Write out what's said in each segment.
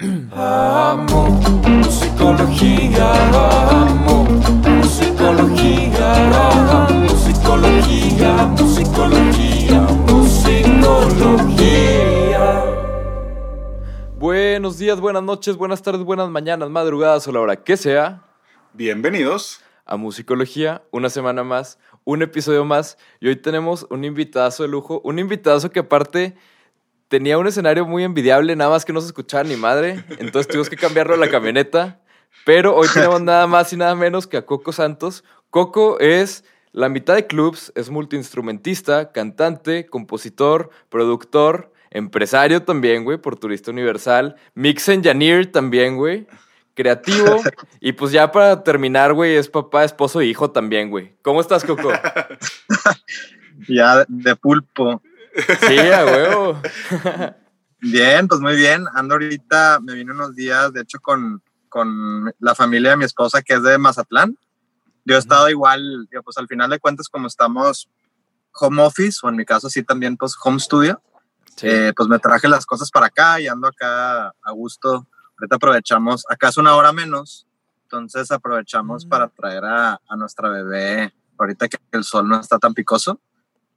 Amo musicología, amo musicología, amo musicología, musicología, musicología. Buenos días, buenas noches, buenas tardes, buenas mañanas, madrugadas o la hora que sea Bienvenidos. a Musicología, una semana más, un episodio más. Y hoy tenemos un invitazo de lujo, un invitazo que aparte tenía un escenario muy envidiable, nada más que no se escuchaba ni madre. Entonces tuvimos que cambiarlo a la camioneta. Pero hoy tenemos nada más y nada menos que a Coco Santos. Coco es la mitad de clubs, es multiinstrumentista, cantante, compositor, productor, empresario también, güey, por Turista Universal, mix engineer también, güey, creativo. y pues ya para terminar, güey, es papá, esposo e hijo también, güey. ¿Cómo estás, Coco? Ya de pulpo. Sí, a huevo. Bien, pues muy bien. Ando ahorita, me vine unos días, de hecho, con, con la familia de mi esposa que es de Mazatlán. Yo he estado igual, digo, pues al final de cuentas, como estamos home office, o en mi caso sí también, pues home studio, Sí. eh, pues me traje las cosas para acá y ando acá a gusto. Ahorita aprovechamos, acá es una hora menos, entonces aprovechamos Mm. para traer a, a nuestra bebé, ahorita que el sol no está tan picoso.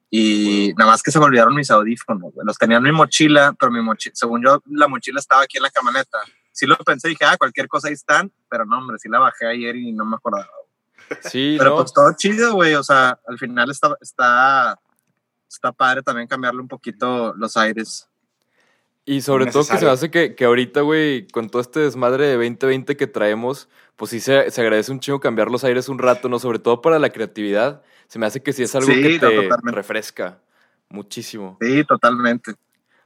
Y nada más que se me olvidaron mis audífonos, güey. Los tenía en mi mochila, pero mi mochila, según yo, la mochila estaba aquí en la camioneta. Sí lo pensé, dije, ah, cualquier cosa ahí están, pero no, hombre, sí la bajé ayer y no me acordaba. Sí, Pero ¿no? pues todo chido, güey. O sea, al final está, está, está padre también cambiarle un poquito los aires. Y sobre todo que se me hace que, que ahorita, güey, con todo este desmadre de 2020 que traemos, pues sí se, se agradece un chingo cambiar los aires un rato, ¿no? Sobre todo para la creatividad. Se me hace que sí es algo Sí, que te totalmente. refresca muchísimo. Sí, totalmente.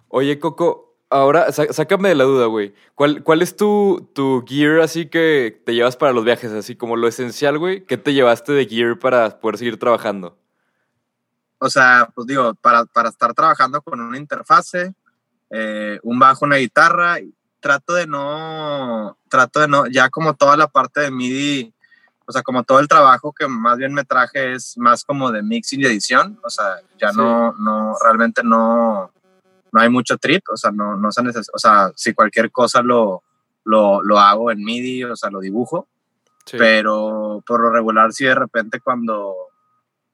Oye, Coco, ahora sá- sácame de la duda, güey. ¿Cuál, ¿Cuál es tu, tu gear así que te llevas para los viajes? Así como lo esencial, güey. ¿Qué te llevaste de gear para poder seguir trabajando? O sea, pues digo, para, para estar trabajando con una interfase, eh, un bajo, una guitarra, trato de no, trato de no, ya como toda la parte de MIDI, o sea, como todo el trabajo que más bien me traje es más como de mixing y edición, o sea, ya Sí. no, no, realmente no, no hay mucho trip, o sea, no, no se necesita, o sea, si cualquier cosa lo, lo, lo hago en MIDI, o sea, lo dibujo, Sí. pero por lo regular sí de repente cuando,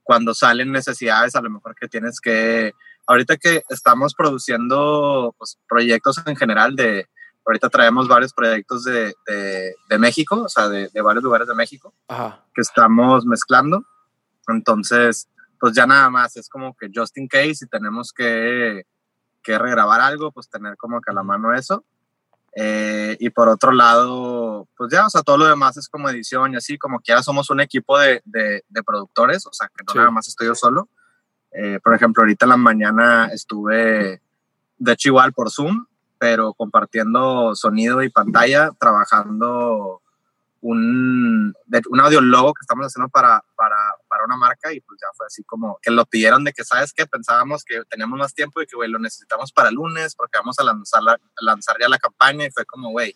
cuando salen necesidades a lo mejor que tienes que, ahorita que estamos produciendo pues, proyectos en general de, ahorita traemos varios proyectos de, de, de México, o sea, de, de varios lugares de México Ajá. que estamos mezclando, entonces pues ya nada más es como que just in case si tenemos que, que regrabar algo, pues tener como que a la mano eso. Eh, y por otro lado, pues ya, o sea, todo lo demás es como edición y así, como que ya somos un equipo de, de, de productores, o sea, que no Sí. nada más estoy yo solo. Eh, por ejemplo, ahorita en la mañana estuve, de hecho igual por Zoom, pero compartiendo sonido y pantalla, trabajando un, un audiólogo que estamos haciendo para, para, para una marca y pues ya fue así como que lo pidieron de que, ¿sabes qué? Pensábamos que teníamos más tiempo y que, güey, lo necesitamos para el lunes porque vamos a lanzar, la- lanzar ya la campaña y fue como, güey,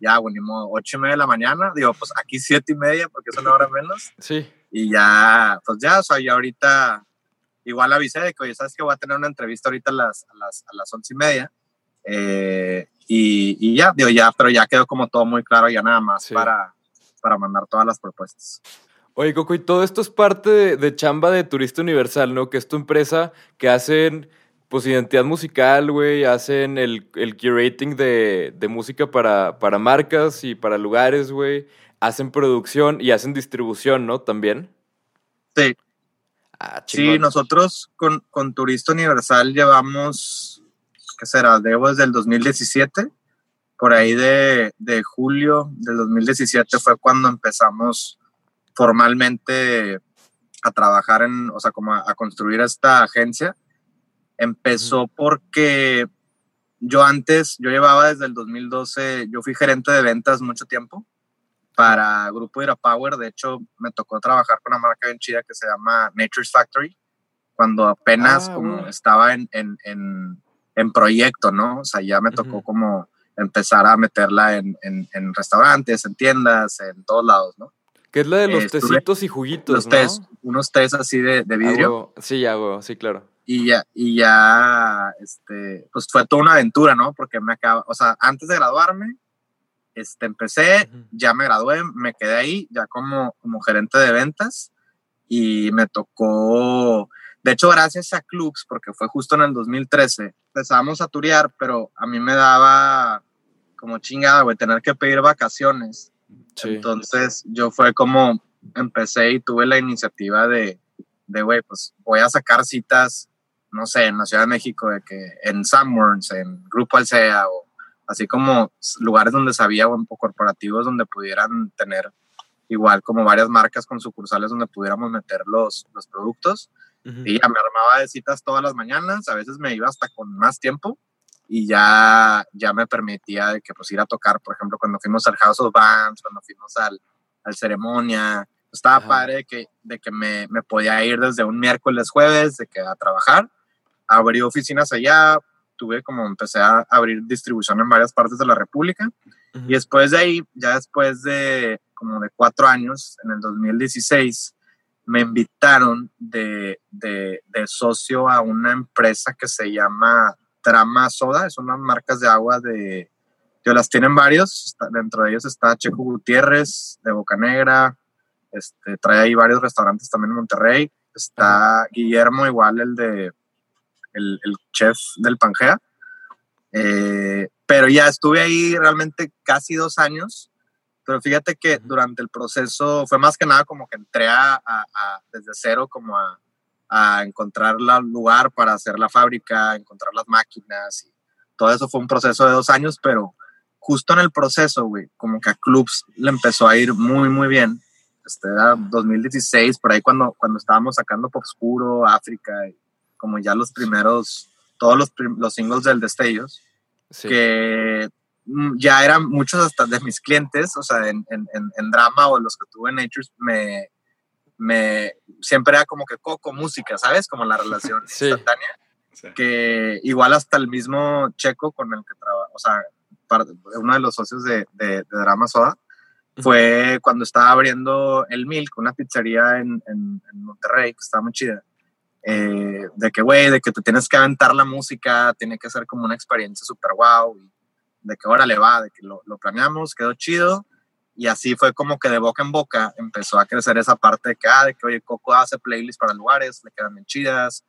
ya, güey, ni modo, ocho y media de la mañana, digo, pues aquí siete y media porque es una hora menos Sí. y ya, pues ya, o sea, ya ahorita igual avisé de que, oye, ¿sabes que Voy a tener una entrevista ahorita a las, a las, a las once y media. eh, y, y ya, digo, ya, pero ya quedó como todo muy claro, ya nada más Sí. para, para mandar todas las propuestas. Oye, Coco, y todo esto es parte de, de chamba de Turista Universal, ¿no? Que es tu empresa que hacen, pues, identidad musical, güey, hacen el, el curating de, de música para, para marcas y para lugares, güey, hacen producción y hacen distribución, ¿no? También. Sí, Ah, sí, nosotros con, con Turista Universal llevamos, ¿qué será? Debo desde el 2017. Por ahí de, de julio del 2017 fue cuando empezamos formalmente a trabajar en, o sea, como a, a construir esta agencia. Empezó porque yo antes, yo llevaba desde el 2012, yo fui gerente de ventas mucho tiempo para Grupo Irapower. De hecho, me tocó trabajar con una marca bien chida que se llama Nature's Factory, cuando apenas Ah, como estaba en, en, en, en proyecto, ¿no? O sea, ya me tocó Ujú. como empezar a meterla en, en, restaurantes, en tiendas, en todos lados, ¿no? Que es la de los estuve- tecitos y juguitos, Unos ¿no? tés, unos tés así de, de Ah, vidrio. huevo. Sí, ya, güey, sí, claro. y ya, y ya, este, pues fue toda una aventura, ¿no? Porque me acaba, o sea, antes de graduarme, este, empecé, ya me gradué, me quedé ahí, ya como, como gerente de ventas, y me tocó, de hecho, gracias a Clubs, porque fue justo en el 2013, empezamos a turear, pero a mí me daba como chingada, güey, tener que pedir vacaciones. Sí. Entonces yo fue como empecé y tuve la iniciativa de, de, güey, pues voy a sacar citas, no sé, en la Ciudad de México, de que en Sanborns, en Grupo Alsea, o así como lugares donde sabía o, corporativos donde pudieran tener igual como varias marcas con sucursales donde pudiéramos meter los, los productos. Y ya me armaba de citas todas las mañanas, a veces me iba hasta con más tiempo y ya, ya me permitía de que pues ir a tocar, por ejemplo, cuando fuimos al House of Bands, cuando fuimos al, al Ceremonia, estaba Ajá. padre de que, de que me, me podía ir desde un miércoles, jueves, de que a trabajar, abrí oficinas allá, tuve como empecé a abrir distribución en varias partes de la República. Ujú. y después de ahí, ya después de como de cuatro años, en el 2016, me invitaron de, de, de socio a una empresa que se llama Trama Soda, es unas marcas de agua de, que las tienen varios, está- dentro de ellos está Checo Gutiérrez de Boca Negra, este, trae ahí varios restaurantes también en Monterrey, está Guillermo igual, el de el, el chef del Pangea, eh, pero ya estuve ahí realmente casi dos años, pero fíjate que durante el proceso fue más que nada como que entré a, a- a- desde cero como a, a encontrar el lugar para hacer la fábrica, encontrar las máquinas y todo eso. Fue un proceso de dos años, pero justo en el proceso, güey, como que a Clubs le empezó a ir muy, muy bien. Este era 2016, por ahí cuando, cuando estábamos sacando Pop Oscuro, África, y como ya los primeros, todos los, prim- los singles del Destellos Sí. que mm, ya eran muchos hasta de mis clientes, o sea, en, en, en, en drama o los que tuve en Natures, me, me siempre era como que coco música, ¿sabes? Como la relación Sí. instantánea, Sí. que igual hasta el mismo Checo con el que trabajo, o sea, uno de los socios de, de, de Drama Soda, fue cuando estaba abriendo el Milk, una pizzería en, en, en Monterrey, que estaba muy chida. Eh, de que, güey, de que te tienes que aventar la música, tiene que ser como una experiencia súper y de que ahora le va, de que lo, lo planeamos, quedó chido, y así fue como que de boca en boca empezó a crecer esa parte de que, ah, de que, oye, Coco hace playlists para lugares, le quedan bien chidas,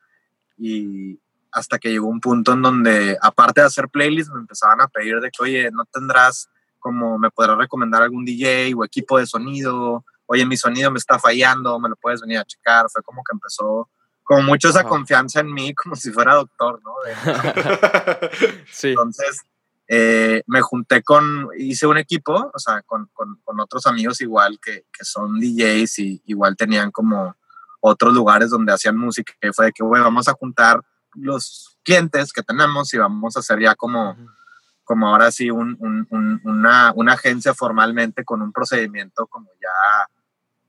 y hasta que llegó un punto en donde, aparte de hacer playlists, me empezaban a pedir de que, oye, no tendrás como, me podrás recomendar algún DJ o equipo de sonido, oye, mi sonido me está fallando, me lo puedes venir a checar, fue como que empezó como mucho esa confianza en mí, como si fuera doctor, ¿no? Sí. entonces, eh, me junté con, hice un equipo, o sea, con, con, con otros amigos igual que, que son DJs y igual tenían como otros lugares donde hacían música, que fue de que, güey, vamos a juntar los clientes que tenemos y vamos a hacer ya como, como ahora sí un, un- un- una, una agencia formalmente con un procedimiento como ya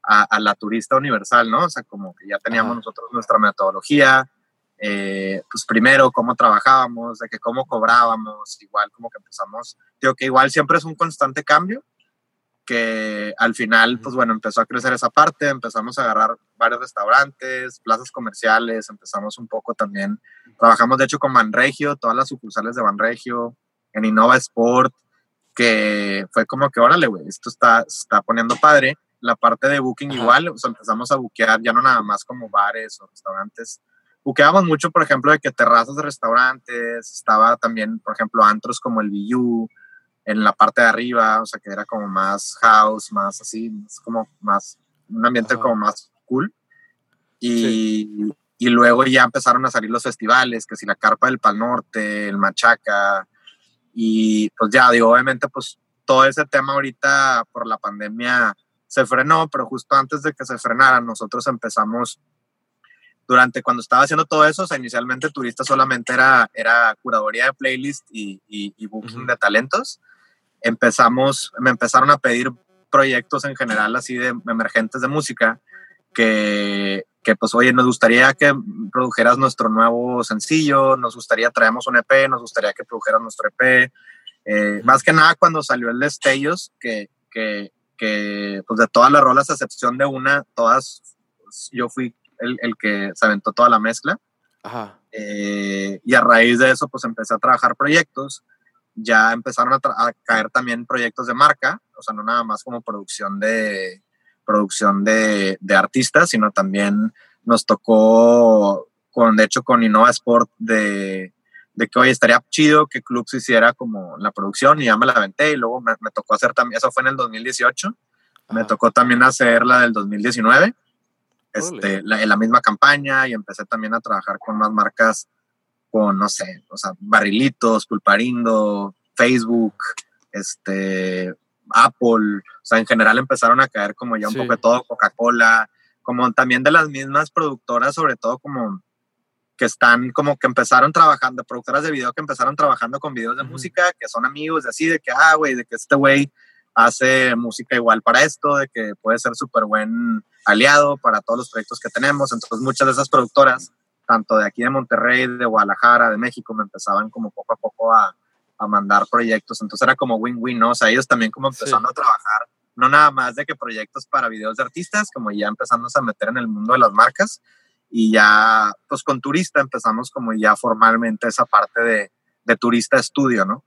a, a la turista universal, ¿no? O sea, como que ya teníamos Ajá. nosotros nuestra metodología, eh, pues primero cómo trabajábamos, de que cómo cobrábamos, igual como que empezamos, digo que igual siempre es un constante cambio, que al final, pues bueno, empezó a crecer esa parte, empezamos a agarrar varios restaurantes, plazas comerciales, empezamos un poco también, trabajamos de hecho con Banregio, todas las sucursales de Banregio, en Innova Sport, que fue como que, órale, güey, esto está, está poniendo padre. La parte de booking Ajá. igual, o sea, empezamos a buquear ya no nada más como bares o restaurantes. Buqueábamos mucho, por ejemplo, de que terrazas de restaurantes, estaba también, por ejemplo, antros como el View en la parte de arriba, o sea, que era como más house, más así, más como más, un ambiente Ajá. como más cool. Y, y luego ya empezaron a salir los festivales, que si la Carpa del Pal Norte, el Machaca, y pues ya, digo, obviamente, pues todo ese tema ahorita por la pandemia se frenó, pero justo antes de que se frenara, nosotros empezamos, durante cuando estaba haciendo todo eso, o sea, inicialmente turista solamente era, era curaduría de playlist y, y, y booking de talentos. Empezamos, me empezaron a pedir proyectos en general así de emergentes de música que, que pues oye, nos gustaría que produjeras nuestro nuevo sencillo, nos gustaría, traemos un EP, nos gustaría que produjeras nuestro EP. Eh. Más que nada cuando salió el Destellos, que, que, que pues de todas las rolas, a excepción de una, todas, yo fui el, el que se aventó toda la mezcla. Ajá. Eh, y a raíz de eso, pues empecé a trabajar proyectos. Ya empezaron a, a, caer también proyectos de marca, o sea, no nada más como producción de, producción de, de artistas, sino también nos tocó, con, de hecho, con Innova Sport de, de que, oye, estaría chido que Club se hiciera como la producción y ya me la aventé y luego me, me tocó hacer también, eso fue en el 2018, me Ajá. tocó también hacer la del 2019, este, la, en la misma campaña y empecé también a trabajar con más marcas, con, no sé, o sea, Barrilitos, Pulparindo, Facebook, este, Apple, o sea, en general empezaron a caer como ya un Sí. poco de todo, Coca-Cola, como también de las mismas productoras, sobre todo como que están como que empezaron trabajando, productoras de video que empezaron trabajando con videos de música, que son amigos de así, de que, ah, güey, de que este güey hace música igual para esto, de que puede ser súper buen aliado para todos los proyectos que tenemos. Entonces muchas de esas productoras, tanto de aquí de Monterrey, de Guadalajara, de México, me empezaban como poco a poco a, a mandar proyectos. Entonces era como win-win, ¿no? O sea, ellos también como empezando a trabajar, no nada más de que proyectos para videos de artistas, como ya empezamos a meter en el mundo de las marcas y ya, pues con Turista empezamos como ya formalmente esa parte de, de Turista Estudio, ¿no?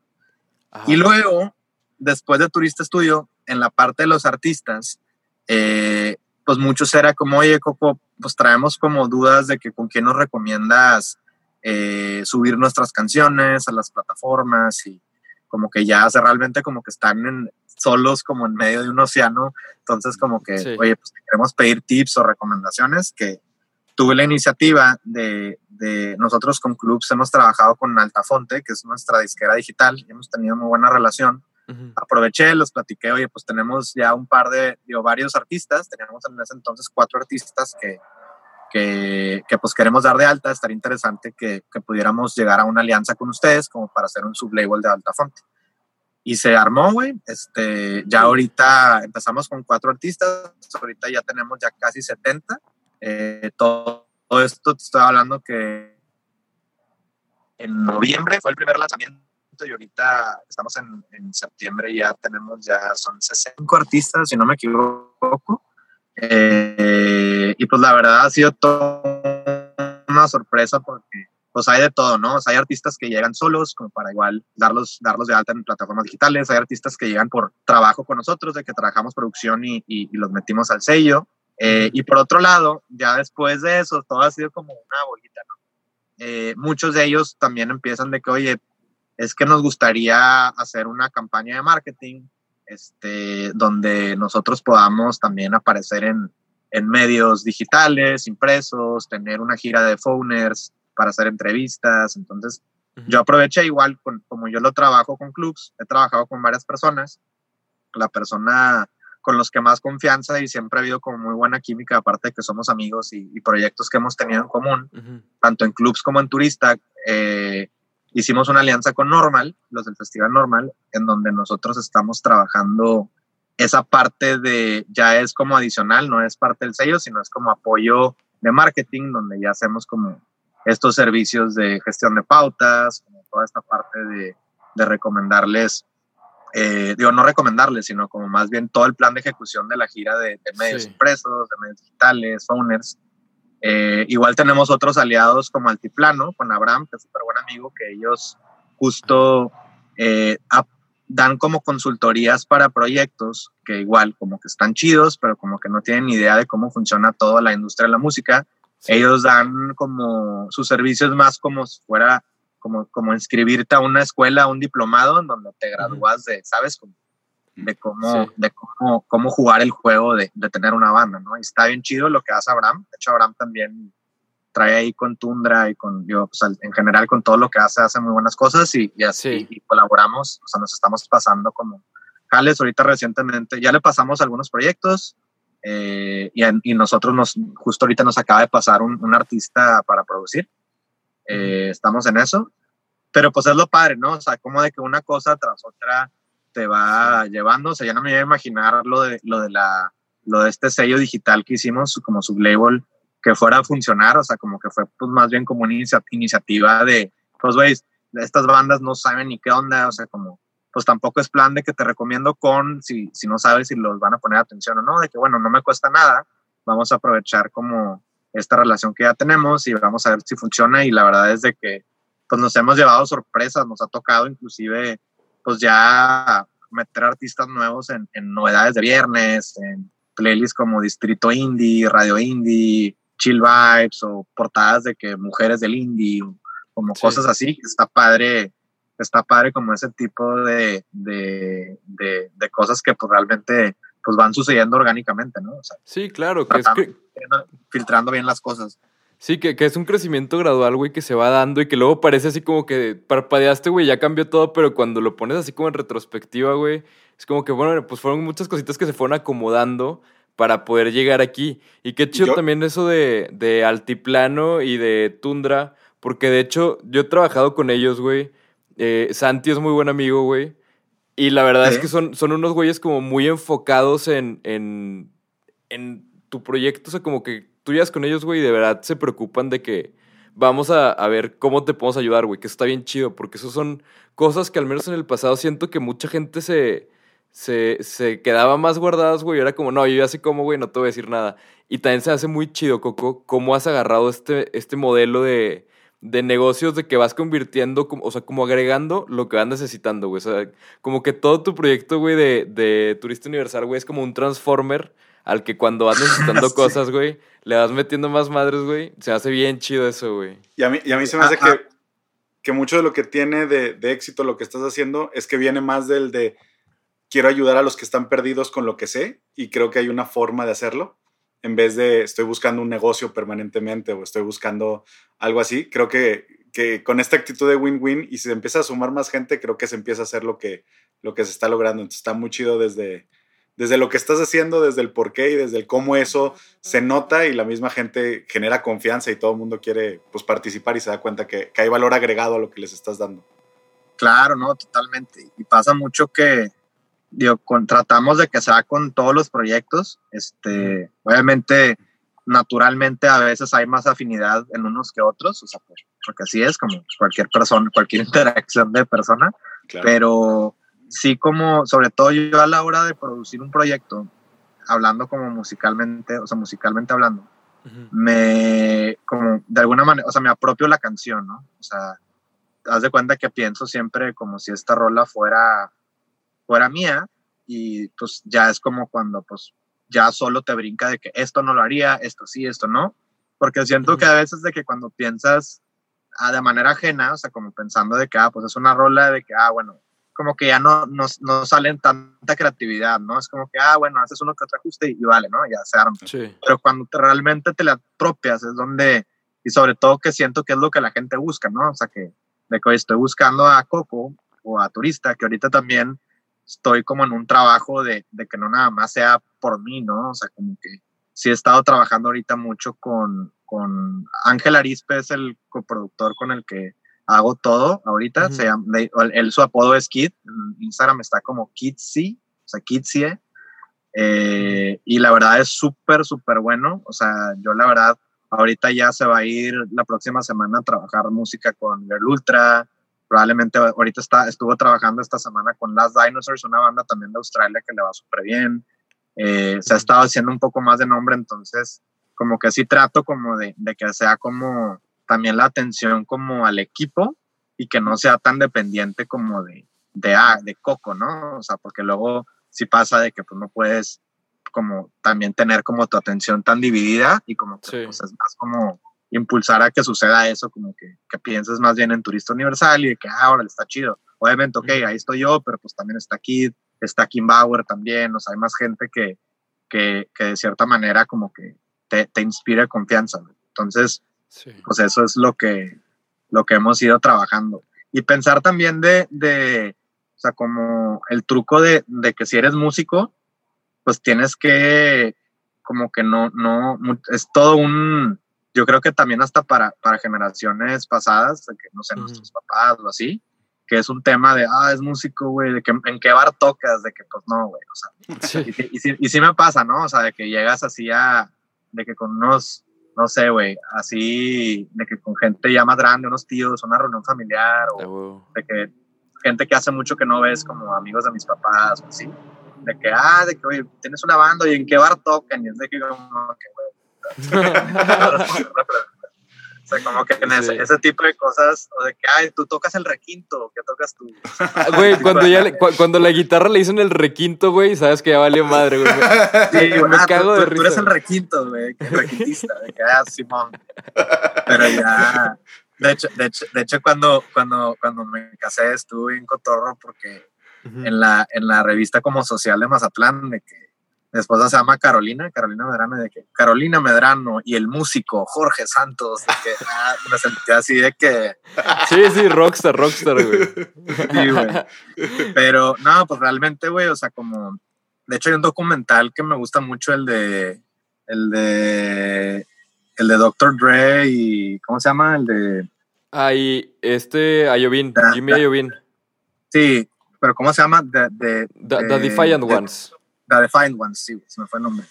Ajá. Y luego, después de Turista Estudio, en la parte de los artistas, eh, pues muchos era como, oye, Coco, pues traemos como dudas de que con quién nos recomiendas eh, subir nuestras canciones a las plataformas y como que ya hace realmente como que están en- solos como en medio de un océano. Entonces como que, Sí. oye, pues queremos pedir tips o recomendaciones que tuve la iniciativa de, de nosotros con clubs hemos trabajado con Altafonte, que es nuestra disquera digital, y hemos tenido muy buena relación Ujú. aproveché, los platiqué, oye, pues tenemos ya un par de, digo, varios artistas, teníamos en ese entonces cuatro artistas que, que, que, pues queremos dar de alta, estaría interesante que, que pudiéramos llegar a una alianza con ustedes como para hacer un sublabel de Altafonte. Y se armó, güey, este, ya ahorita empezamos con cuatro artistas, ahorita ya tenemos ya casi 70, eh, todo, esto te estoy hablando que en noviembre fue el primer lanzamiento y ahorita estamos en, septiembre y ya tenemos, ya son 65 artistas, si no me equivoco. Eh, y pues la verdad ha sido toda una sorpresa porque pues hay de todo, ¿no? Hay artistas que llegan solos como para igual darlos, darlos de alta en plataformas digitales, hay artistas que llegan por trabajo con nosotros, de que trabajamos producción y, y los metimos al sello. Eh, y por otro lado, ya después de eso, todo ha sido como una bolita, ¿no? Eh, muchos de ellos también empiezan de que, oye, es que nos gustaría hacer una campaña de marketing este, donde nosotros podamos también aparecer en, en medios digitales, impresos, tener una gira de phoners para hacer entrevistas. Entonces, uh -huh. yo aproveché igual, con, como yo lo trabajo con clubs, he trabajado con varias personas. La persona con los que más confianza y siempre ha habido como muy buena química, aparte de que somos amigos y, y proyectos que hemos tenido en común, uh -huh. tanto en clubs como en turista. Eh, hicimos una alianza con Normal, los del Festival Normal, en donde nosotros estamos trabajando esa parte de, ya es como adicional, no es parte del sello, sino es como apoyo de marketing, donde ya hacemos como estos servicios de gestión de pautas, como toda esta parte de, de recomendarles, eh, digo, no recomendarles, sino como más bien todo el plan de ejecución de la gira de, de medios sí. impresos, de medios digitales, owners, eh, igual tenemos otros aliados como Altiplano, con Abraham, que es súper buen amigo, que ellos justo eh, dan como consultorías para proyectos que igual como que están chidos, pero como que no tienen idea de cómo funciona toda la industria de la música. Sí. Ellos dan como sus servicios más como si fuera como, como inscribirte a una escuela, a un diplomado en donde te gradúas de, ¿sabes? Como de cómo, sí. de cómo, cómo jugar el juego de, de, tener una banda, ¿no? Y está bien chido lo que hace Abraham. De hecho, Abraham también trae ahí con Tundra y con, yo, pues, en general con todo lo que hace, hace muy buenas cosas y, y así sí. y colaboramos, o sea, nos estamos pasando como jales ahorita recientemente, ya le pasamos algunos proyectos eh, y, y, nosotros nos, justo ahorita nos acaba de pasar un, un artista para producir, eh, estamos en eso, pero pues es lo padre, ¿no? O sea, como de que una cosa tras otra te va sí. llevando, o sea, ya no me iba a imaginar lo de, lo de la, lo de este sello digital que hicimos como sublabel que fuera a funcionar, o sea, como que fue pues más bien como una inicia iniciativa de, pues, güey, estas bandas no saben ni qué onda, o sea, como, pues tampoco es plan de que te recomiendo con, si, si no sabes si los van a poner atención o no, de que, bueno, no me cuesta nada, vamos a aprovechar como esta relación que ya tenemos y vamos a ver si funciona y la verdad es de que pues nos hemos llevado sorpresas, nos ha tocado inclusive pues ya meter artistas nuevos en, en novedades de viernes, en playlists como Distrito Indie, Radio Indie, Chill Vibes o portadas de que mujeres del indie, como Sí. cosas así, está padre, está padre como ese tipo de, de, de, de cosas que pues realmente pues van sucediendo orgánicamente, ¿no? O sea, Sí, claro, que es que, filtrando bien las cosas. sí, que, que es un crecimiento gradual, güey, que se va dando y que luego parece así como que parpadeaste, güey, ya cambió todo, pero cuando lo pones así como en retrospectiva, güey, es como que, bueno, pues fueron muchas cositas que se fueron acomodando para poder llegar aquí. Y qué chido Yo- también eso de, de altiplano y de tundra, porque de hecho yo he trabajado con ellos, güey. Eh, Santi es muy buen amigo, güey. Y la verdad es que son, son unos güeyes como muy enfocados en, en, en tu proyecto. O sea, como que tú llegas con ellos, güey, y de verdad se preocupan de que vamos a, a ver cómo te podemos ayudar, güey. Que eso está bien chido, porque eso son cosas que al menos en el pasado siento que mucha gente se, se, se quedaba más guardadas, güey. y Era como, no, yo ya sé cómo, güey, no te voy a decir nada. Y también se hace muy chido, Coco, cómo has agarrado este, este modelo de, de negocios de que vas convirtiendo, como- o sea, como agregando lo que vas necesitando, güey. O sea, como que todo tu proyecto, güey, de, de Turista Universal, güey, es como un transformer al que cuando vas necesitando Sí. cosas, güey, le vas metiendo más madres, güey. Se hace bien chido eso, güey. Y a mí, y a mí se me hace Ajá. que, que mucho de lo que tiene de, de éxito lo que estás haciendo es que viene más del de quiero ayudar a los que están perdidos con lo que sé y creo que hay una forma de hacerlo en vez de estoy buscando un negocio permanentemente o estoy buscando algo así. Creo que, que con esta actitud de win-win y si se empieza a sumar más gente, creo que se empieza a hacer lo que, lo que se está logrando. Entonces está muy chido desde, desde lo que estás haciendo, desde el por qué y desde el cómo eso se nota y la misma gente genera confianza y todo el mundo quiere pues, participar y se da cuenta que, que hay valor agregado a lo que les estás dando. Claro, no, totalmente. Y pasa mucho que, digo, con- tratamos de que sea con todos los proyectos. Este, obviamente, naturalmente a veces hay más afinidad en unos que otros, o sea, pues, porque así es, como cualquier persona, cualquier interacción de persona, Claro. pero sí como, sobre todo yo a la hora de producir un proyecto, hablando como musicalmente, o sea, musicalmente hablando, me, como, de alguna manera, o sea, me apropio la canción, ¿no? O sea, haz de cuenta que pienso siempre como si esta rola fuera, fuera mía y pues ya es como cuando pues ya solo te brinca de que esto no lo haría, esto sí, esto no, porque siento que a veces de que cuando piensas ah, de manera ajena, o sea, como pensando de que, ah, pues es una rola de que, ah, bueno, como que ya no, no, no salen tanta creatividad, ¿no? Es como que, ah, bueno, haces uno que otro ajuste y, y vale, ¿no? Ya se arma Sí. pero cuando te- realmente te la apropias es donde, y sobre todo que siento que es lo que la gente busca, ¿no? O sea, que de que hoy estoy buscando a Coco o a Turista, que ahorita también estoy como en un trabajo de, de que no nada más sea por mí, ¿no? O sea, como que sí he estado trabajando ahorita mucho con, con Ángel Arispe, es el coproductor con el que hago todo ahorita, se llama, de- él, su apodo es Kid, en Instagram está como Kidsie, o sea, Kidsie, eh, y la verdad es súper, súper bueno. O sea, yo la verdad, ahorita ya se va a ir la próxima semana a trabajar música con Girl Ultra. Probablemente ahorita está, estuvo trabajando esta semana con Last Dinosaurs, una banda también de Australia que le va súper bien. Eh, se ha estado haciendo un poco más de nombre, entonces como que sí trato como de, de que sea como también la atención como al equipo y que no sea tan dependiente como de, de, ah, de Coco, ¿no? O sea, porque luego sí pasa de que pues no puedes como también tener como tu atención tan dividida y como que Sí. pues, es más como impulsar a que suceda eso, como que, que pienses más bien en Turista Universal y de que, ah, ahora está chido. Obviamente, ok, ahí estoy yo, pero pues también está Kid, está Kim Bauer también, o sea, hay más gente que, que, que de cierta manera como que te, te inspira confianza. ¿no? Entonces, Sí. pues eso es lo que, lo que hemos ido trabajando. Y pensar también de, de o sea, como el truco de, de que si eres músico, pues tienes que, como que no, no, es todo un, yo creo que también hasta para, para generaciones pasadas, que no sé, Ujú. nuestros papás o así, que es un tema de, ah, es músico, güey, de que en qué bar tocas, de que pues no, güey, o sea, Sí. y, sí- y, sí- y sí me pasa, ¿no? O sea, de que llegas así a, de que con unos, no sé, güey, así, de que con gente ya más grande, unos tíos, una reunión familiar, o de que gente que hace mucho que no ves, como amigos de mis papás, o así, de que, ah, de que, oye, tienes una banda y en qué bar tocan, y es de que, como que, güey. O sea, como que en ese, Sí. ese tipo de cosas, o de que, ay, tú tocas el requinto, ¿qué tocas tú? Güey, cuando, ya le- cu- cuando la guitarra le dicen el requinto, güey, sabes que ya valió madre, güey. Sí, Me ah, cago tú, de tú- tú eres risa. el requinto, güey, que requintista, de que, ah, Simón. Pero ya, de hecho, de hecho, de hecho cuando, cuando, cuando me casé estuve en Cotorro porque en la, en la revista como social de Mazatlán, de que mi esposa se llama Carolina, Carolina Medrano, de que Carolina Medrano y el músico Jorge Santos, de que ah, me así de que, Sí, sí, rockstar, rockstar, güey. sí, güey. Pero no, pues realmente, güey, o sea, como, de hecho hay un documental que me gusta mucho, el de, el de, el de Dr. Dre y, ¿cómo se llama? El de, Ahí, este, Ayovin, Jimmy Ayovin. sí, pero ¿cómo se llama? The, de- the Defiant de- Ones. The Defiant Ones, sí, se me fue el nombre.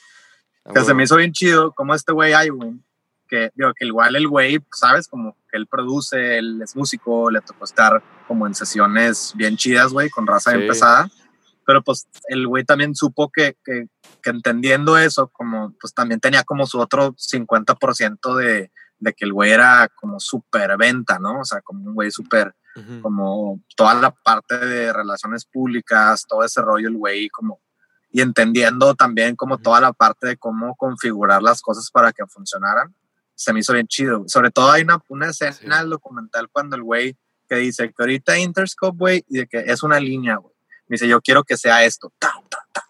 Ah, que se me hizo bien chido como este güey Iwin, que digo que igual el güey, sabes, como que él produce, él es músico, le tocó estar como en sesiones bien chidas, güey, con raza bien Sí. pesada, pero pues el güey también supo que, que, que entendiendo eso, como pues también tenía como su otro 50% de, de que el güey era como súper venta, ¿no? O sea, como un güey súper Ujú. como toda la parte de relaciones públicas, todo ese rollo, el güey, como, y entendiendo también como toda la parte de cómo configurar las cosas para que funcionaran, se me hizo bien chido. Sobre todo hay una, una escena Sí. documental cuando el güey que dice que ahorita Interscope, güey, y de que es una línea, güey. Dice, yo quiero que sea esto, ta, ta, ta,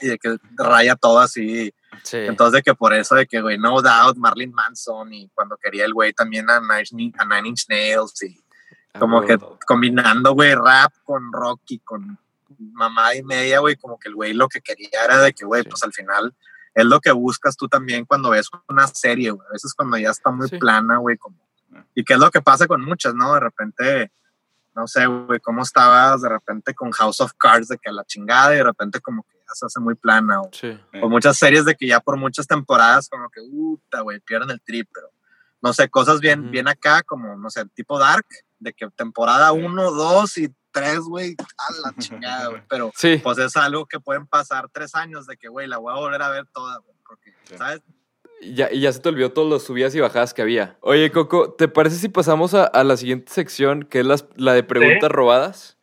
y de que raya todo así. Sí. Entonces, de que por eso, de que, güey, No Doubt, Marlene Manson, y cuando quería el güey también a Nine, a Nine Inch Nails, y como que combinando, güey, rap con rock y con mamá y media, güey, como que el güey lo que quería era de que, güey, Sí. pues al final es lo que buscas tú también cuando ves una serie, güey. A veces cuando ya está muy Sí. plana, güey, como... Y que es lo que pasa con muchas, ¿no? De repente, no sé, güey, cómo estabas de repente con House of Cards, de que a la chingada y de repente como que ya se hace muy plana, o, Sí. o muchas series de que ya por muchas temporadas como que, puta, güey, pierden el trip, pero no sé, cosas bien, bien acá, como, no sé, tipo Dark, de que temporada 1, 2 y 3, güey, a la chingada, güey, pero Sí. pues es algo que pueden pasar tres años de que, güey, la voy a volver a ver toda, güey, porque, Sí. ¿sabes? Y Ya, y ya se te olvidó todos los subidas y bajadas que había. Oye, Coco, ¿te parece si pasamos a, a la siguiente sección, que es las- la de preguntas robadas?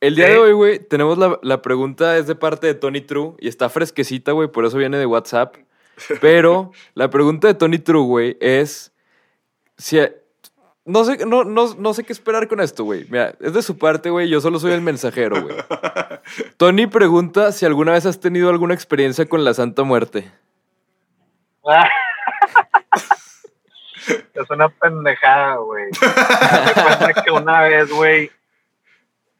El día Sí. de hoy, güey, tenemos la, la pregunta, es de parte de Tony True, y está fresquecita, güey, por eso viene de WhatsApp. Pero la pregunta de Tony True, güey, es si... No sé, no, no, no sé qué esperar con esto, güey. Mira, es de su parte, güey, yo solo soy el mensajero, güey. Tony pregunta si alguna vez has tenido alguna experiencia con la Santa Muerte. es una pendejada, güey. Que una vez, güey,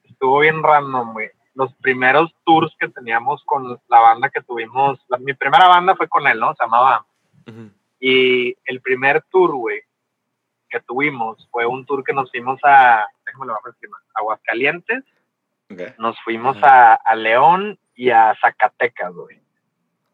estuvo bien random, güey. Los primeros tours que teníamos con la banda que tuvimos, la- mi primera banda fue con él, ¿no? Se llamaba. Y el primer tour, güey, que tuvimos fue un tour que nos fuimos a, déjame lo bajo encima, Aguascalientes, nos fuimos a, a León y a Zacatecas, güey.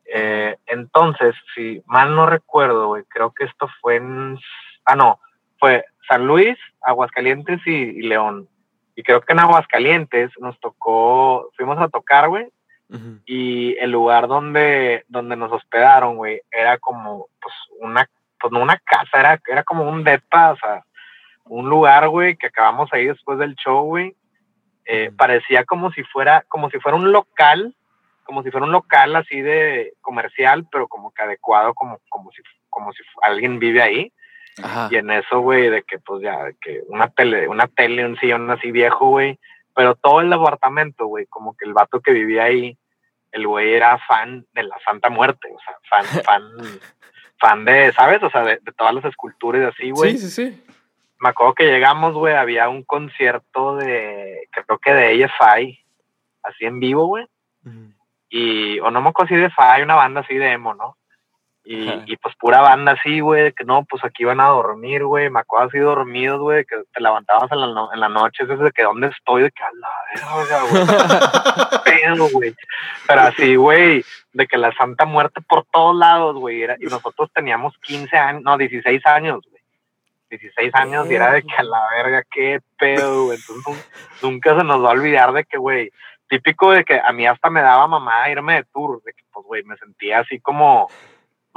Eh, entonces, si mal no recuerdo, güey, creo que esto fue en... Ah, no, fue San Luis, Aguascalientes y, y León. Y creo que en Aguascalientes nos tocó, fuimos a tocar, güey, Ujú. y el lugar donde, donde nos hospedaron, güey, era como, pues, una, pues no una casa, era, era como un depa, o sea, un lugar, güey, que acabamos ahí después del show, güey. Eh, parecía como si fuera, como si fuera un local, como si fuera un local así de comercial, pero como que adecuado, como, como si, como si alguien vive ahí. Ajá. Y en eso, güey, de que pues ya, de que una tele, una tele, un sillón así viejo, güey. Pero todo el departamento, güey, como que el vato que vivía ahí, el güey era fan de la Santa Muerte, o sea, fan, fan, fan de, ¿sabes? O sea, de, de todas las esculturas y así, güey. Sí, sí, sí. Me acuerdo que llegamos, güey, había un concierto de, creo que de AFI, así en vivo, güey y o no me acuerdo si de hay una banda así de emo, ¿no? Y, y pues pura banda así, güey, que no, pues aquí van a dormir, güey, me acuerdo así dormidos, güey, que te levantabas en la, noche, es de que dónde estoy, de que a la verga, güey, pero así, güey, de que la Santa Muerte por todos lados, güey, y nosotros teníamos 15 años, no, 16 años, güey, 16 años, y era de que a la verga, qué pedo, güey, entonces nu- nunca se nos va a olvidar de que, güey, típico de que a mí hasta me daba mamá irme de tour, de que pues, güey, me sentía así como,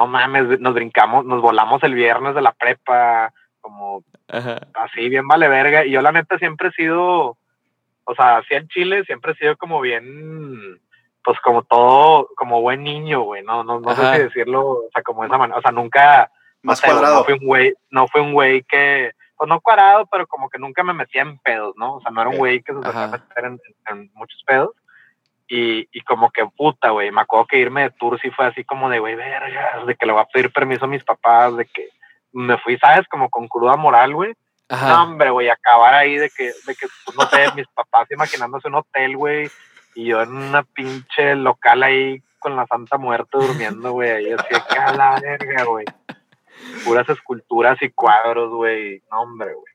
no mames, nos brincamos, nos volamos el viernes de la prepa, como Ajá. así, bien vale verga. Y yo la neta siempre he sido, o sea, así en Chile siempre he sido como bien, pues como todo, como buen niño, güey, no, no, no sé si decirlo, o sea, como de esa manera, o sea, nunca, no Más cuadrado. no fue un güey, no fue un güey que, pues no cuadrado, pero como que nunca me metía en pedos, ¿no? O sea, no era un güey que se metía a meter en, en muchos pedos. Y, y como que puta, güey, me acuerdo que irme de tour sí fue así como de, güey, vergas, de que le voy a pedir permiso a mis papás, de que me fui, ¿sabes? Como con cruda moral, güey. No, hombre, güey, acabar ahí de que, de que, pues, no sé, mis papás imaginándose un hotel, güey, y yo en una pinche local ahí con la Santa Muerte durmiendo, güey, ahí así de que a la verga, güey. Puras esculturas y cuadros, güey. No, hombre, güey.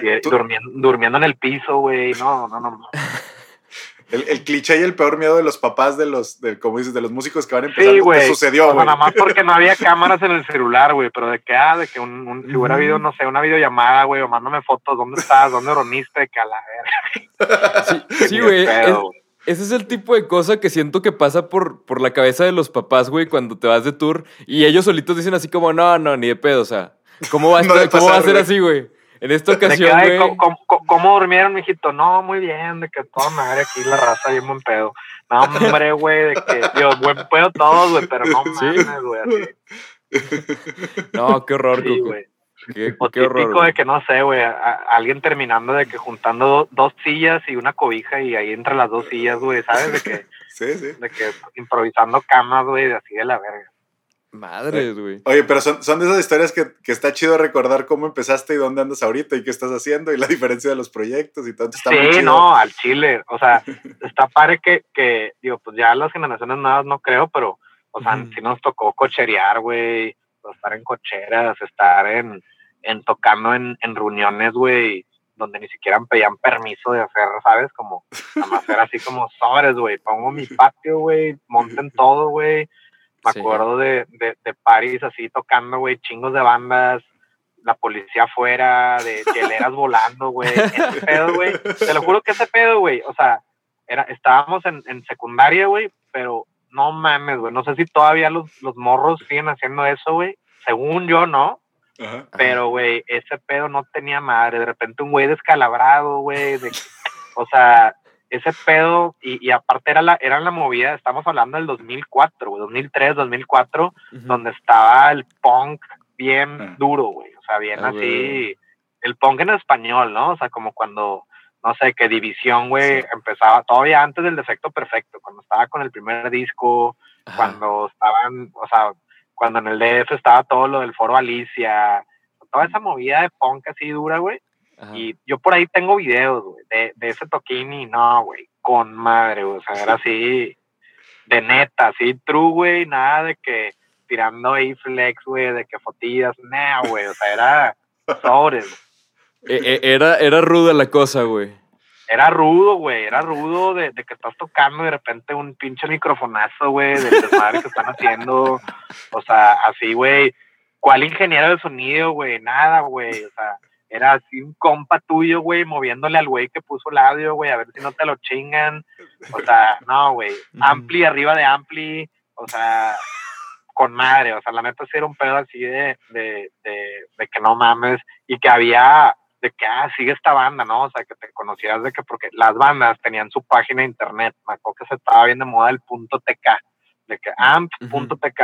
Oye, Sí, tú- durmiendo, durmiendo en el piso, güey. No, no, no. El, el cliché y el peor miedo de los papás de los, de, como dices, de los músicos que van empezando, Sí, te güey. sucedió, O sea, güey. nada más porque no había cámaras en el celular, güey. Pero de que, ah, de que un, un- si hubiera habido, no sé, una videollamada, güey, o mándame fotos, ¿dónde estás? ¿Dónde dormiste? De que a la verga. Sí, sí, güey. güey. Ese es el tipo de cosa que siento que pasa por, por la cabeza de los papás, güey, cuando te vas de tour y ellos solitos dicen así como, no, no, ni de pedo, o sea, ¿cómo va a, No estar- debe ¿cómo va a ser así, güey? En esta De que, ocasión, güey. ¿cómo, cómo, durmieron, mijito? No, muy bien, de que toda madre aquí la raza bien buen pedo. No, hombre, güey, de que, digo, buen pedo todos, güey, pero no Sí. mames, güey, así. No, qué horror, Sí, güey. Qué, O qué típico horror. de que, no sé, güey, alguien terminando de que juntando do- dos sillas y una cobija y ahí entre las dos sillas, güey, ¿sabes? De que, Sí, sí. de que improvisando camas, güey, de así de la verga. Madres, güey. Oye, pero son, son de esas historias que, que está chido recordar cómo empezaste y dónde andas ahorita y qué estás haciendo y la diferencia de los proyectos y todo. Está muy Sí, chido. no, al chile. O sea, está padre que, que, digo, pues ya las generaciones nuevas no creo, pero, o sea, Ujú. sí nos tocó cocherear, güey, estar en cocheras, estar en, en tocando en, en reuniones, güey, donde ni siquiera pedían permiso de hacer, ¿sabes? Como, nada más era así como sobres, güey, pongo mi patio, güey, monten todo, güey. Me Sí. acuerdo de, de, de París así tocando, güey, chingos de bandas, la policía afuera, de hieleras volando, güey. Ese pedo, güey. Te lo juro que ese pedo, güey. O sea, era, estábamos en, en secundaria, güey, pero no mames, güey. No sé si todavía los, los morros siguen haciendo eso, güey. Según yo, no. Ajá. Pero, güey, ese pedo no tenía madre. De repente un güey descalabrado, güey. de- o sea, ese pedo, y, y aparte era la, era la movida, estamos hablando del 2004, güey, 2003, 2004, Ujú. donde estaba el punk bien Ah. duro, güey. O sea, bien Ah, así. El punk en español, ¿no? O sea, como cuando, no sé, que División, güey, Sí. empezaba todavía antes del Defecto Perfecto, cuando estaba con el primer disco, cuando estaban, o sea, cuando en el DF estaba todo lo del Foro Alicia, toda esa movida de punk así dura, güey. Ajá. Y yo por ahí tengo videos, güey, de, de ese toquín y no, güey, con madre, güey, o sea, era así, de neta, así, true, güey, nada de que tirando ahí flex, güey, de que fotillas, nada, güey, o sea, era sobres. E- e- era, era ruda la cosa, güey. Era rudo, güey, era rudo de, de que estás tocando y de repente un pinche microfonazo, güey, del desmadre que están haciendo. O sea, así, güey. ¿Cuál ingeniero de sonido, güey? Nada, güey. O sea, era así un compa tuyo, güey, moviéndole al güey que puso el audio, güey, a ver si no te lo chingan. O sea, no, güey. Ampli arriba de ampli. O sea, con madre. O sea, la neta sí era un pedo así de, de, de, de que no mames. Y que había de que, ah, sigue esta banda, ¿no? O sea, que te conocías de que, porque las bandas tenían su página de internet, me acuerdo que se estaba bien de moda el punto TK, de que amp.tk,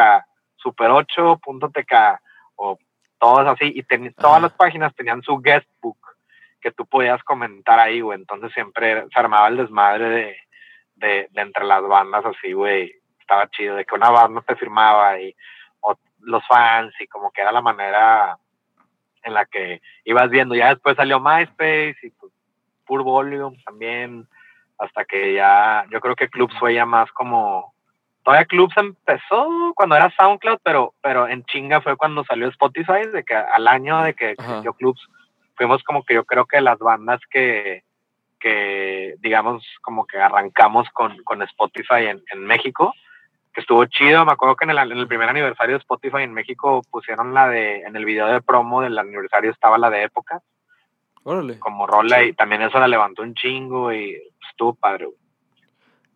super8.tk, o todas así, y ten- todas las páginas tenían su guestbook, que tú podías comentar ahí, güey, entonces siempre se armaba el desmadre de, de, de entre las bandas así, güey, estaba chido, de que una banda te firmaba y o los fans, y como que era la manera en la que ibas viendo. Ya después salió MySpace y pues, Pure Volume también, hasta que ya, yo creo que Clubs fue ya más como, todavía Clubs empezó cuando era SoundCloud, pero, pero en chinga fue cuando salió Spotify, de que al año de que existió Clubs, fuimos como que yo creo que las bandas que, que digamos, como que arrancamos con, con Spotify en, en México, que estuvo chido. Me acuerdo que en el, en el primer aniversario de Spotify en México pusieron la de, en el video de promo del aniversario estaba la de época, Órale. como rola, y también eso la levantó un chingo y estuvo padre. güey.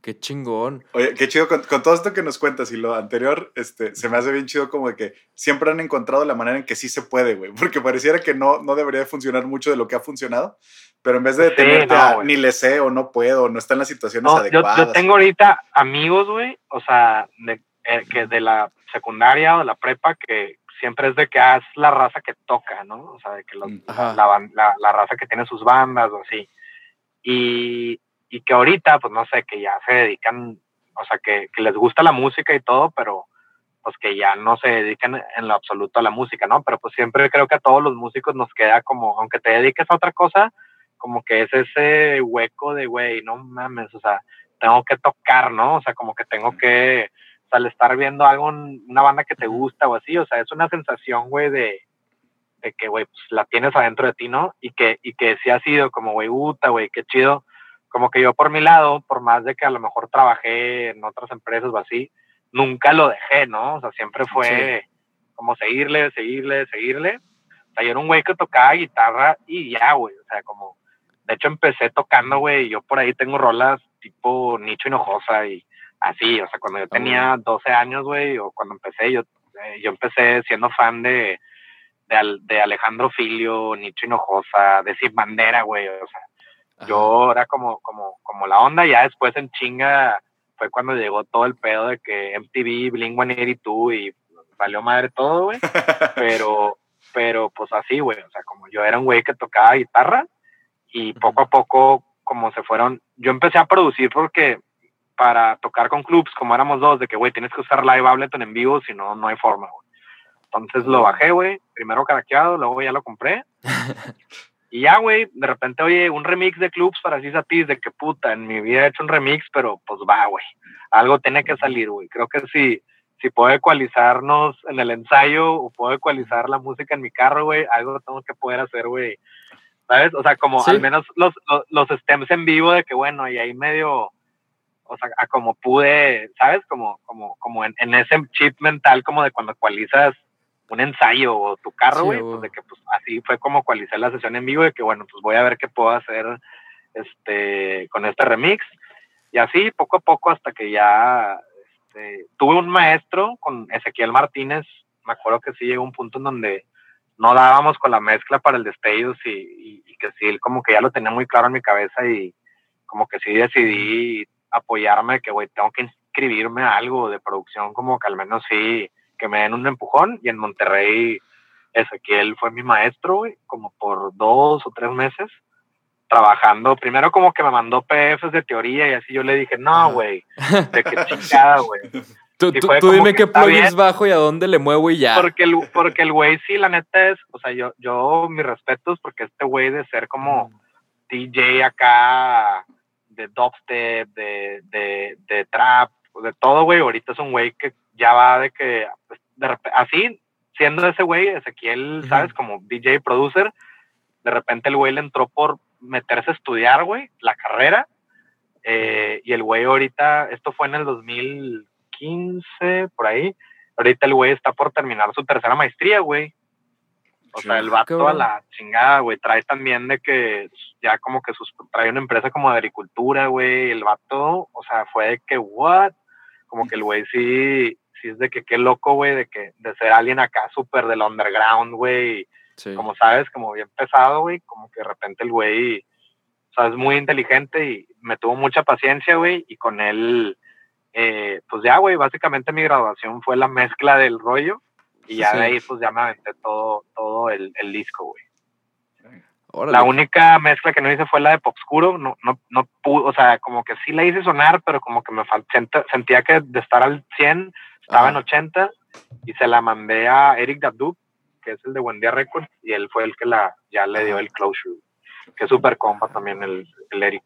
Qué chingón. Oye, qué chido con, con todo esto que nos cuentas y lo anterior, este, se me hace bien chido como de que siempre han encontrado la manera en que sí se puede, güey, porque pareciera que no, no debería de funcionar mucho de lo que ha funcionado, pero en vez de Sí, detenerte no, a ni le sé o no puedo, o no está en las situaciones No, yo, adecuadas. yo tengo ahorita amigos, güey, o sea, de, eh, que de la secundaria o de la prepa que siempre es de que haz la raza que toca, ¿no? O sea, de que los- la, la, la raza que tiene sus bandas o así. Y, y que ahorita, pues no sé, que ya se dedican, o sea, que, que les gusta la música y todo, pero pues que ya no se dedican en lo absoluto a la música, ¿no? Pero pues siempre creo que a todos los músicos nos queda como, aunque te dediques a otra cosa, como que es ese hueco de, güey, no mames, o sea, tengo que tocar, ¿no? O sea, como que tengo que, o sea, al estar viendo algo, una banda que te gusta o así, o sea, es una sensación, güey, de, de que, güey, pues la tienes adentro de ti, ¿no? Y que, y que sí ha sido como, güey, puta, güey, qué chido. Como que yo por mi lado, por más de que a lo mejor trabajé en otras empresas o así, nunca lo dejé, ¿no? O sea, siempre fue como seguirle, seguirle, seguirle. O sea, yo era un güey que tocaba guitarra y ya, güey. O sea, como, de hecho empecé tocando, güey, y yo por ahí tengo rolas tipo Nicho Hinojosa y así. O sea, cuando yo tenía 12 años, güey, o cuando empecé, yo, eh, yo empecé siendo fan de, de, de Alejandro Filio, Nicho Hinojosa, de Sin Bandera, güey. O sea, Ajá. yo era como, como, como la onda, ya después en chinga fue cuando llegó todo el pedo de que MTV, Blink 182 y valió madre todo, güey. Pero, pero pues así, güey. O sea, como yo era un güey que tocaba guitarra y poco a poco, como se fueron, yo empecé a producir porque para tocar con clubs, como éramos dos, de que, güey, tienes que usar Live Ableton en vivo, si no, no hay forma, güey. Entonces lo bajé, güey, primero caraqueado, luego ya lo compré. Y ya, güey, de repente, oye, un remix de clubs para Cis a Tis, de que puta, en mi vida he hecho un remix, pero pues va, güey. Algo tiene que salir, güey. Creo que si, si puedo ecualizarnos en el ensayo o puedo ecualizar la música en mi carro, güey, algo tengo que poder hacer, güey. ¿Sabes? O sea, como Sí. al menos los, los, los stems en vivo de que, bueno, y ahí medio, o sea, a como pude, ¿sabes? Como, como, como en, en ese chip mental como de cuando ecualizas un ensayo o tu carro, güey, pues de que pues así fue como ecualicé la sesión en vivo de que bueno, pues voy a ver qué puedo hacer este con este remix. Y así poco a poco hasta que ya este, tuve un maestro con Ezequiel Martínez, me acuerdo que sí llegó un punto en donde no dábamos con la mezcla para el destellos y, y, y que sí, él como que ya lo tenía muy claro en mi cabeza y como que sí decidí apoyarme, que güey, tengo que inscribirme a algo de producción, como que al menos sí, que me den un empujón. Y en Monterrey, Ezequiel fue mi maestro, güey, como por dos o tres meses, trabajando. Primero como que me mandó PFs de teoría y así yo le dije, no, güey, de qué chingada, güey. Tú, tú- tú dime qué plugins bajo y a dónde le muevo y ya. Porque el, porque el güey sí, la neta es, o sea, yo, yo, mis respetos, porque este güey de ser como DJ acá, de dubstep, de, de, de trap, de todo, güey, ahorita es un güey que ya va de que, pues, de repente, así, siendo ese güey, Ezequiel, Ujú. ¿sabes? Como DJ producer, de repente el güey le entró por meterse a estudiar, güey, la carrera, eh, y el güey ahorita, esto fue en el 2015, por ahí, ahorita el güey está por terminar su tercera maestría, güey. O sea, el vato a la chingada, güey. Trae también de que ya como que sus, trae una empresa como de agricultura, güey. El vato, o sea, fue de que, what? Como que el güey sí, sí es de que qué loco, güey, de que, de ser alguien acá súper del underground, güey. Sí. Como sabes, como bien pesado, güey. Como que de repente el güey, o sea, es muy inteligente y me tuvo mucha paciencia, güey. Y con él, eh, pues ya, güey, básicamente mi graduación fue la mezcla del rollo. Y ya Sí. de ahí, pues ya me aventé todo, todo el, el disco, güey. Órale. La única mezcla que no hice fue la de Popscuro. No, no, no pude, o sea, como que sí la hice sonar, pero como que me faltaba, sentía que de estar al 100, estaba Ajá. en 80 y se la mandé a Eric Dabdub, que es el de Buen Día Records, y él fue el que la, ya le dio el closure. Que es súper compa también el, el Eric.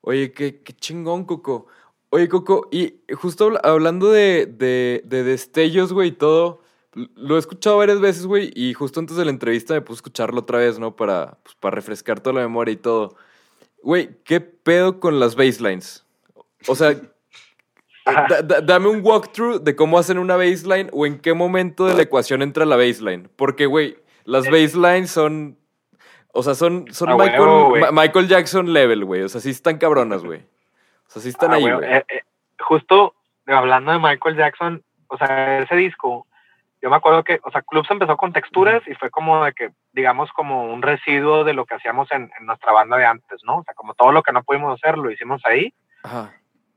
Oye, qué, qué chingón, Coco. Oye, Coco, y justo habla- hablando de, de, de destellos, güey, y todo, lo he escuchado varias veces, güey, y justo antes de la entrevista me puse a escucharlo otra vez, ¿no? Para, pues, para refrescar toda la memoria y todo. Güey, ¿qué pedo con las baselines? O sea, da- da- dame un walkthrough de cómo hacen una baseline o en qué momento de la ecuación entra la baseline. Porque, güey, las baselines son... O sea, son, son Michael, huevo, güey. Ma- Michael Jackson level, güey. O sea, sí están cabronas, güey. O sea, sí están Ah, ahí, güey, eh, eh, justo hablando de Michael Jackson, o sea, ese disco, yo me acuerdo que, o sea, Clubs empezó con texturas y fue como de que, digamos, como un residuo de lo que hacíamos en, en nuestra banda de antes, ¿no? O sea, como todo lo que no pudimos hacer lo hicimos ahí. Ajá.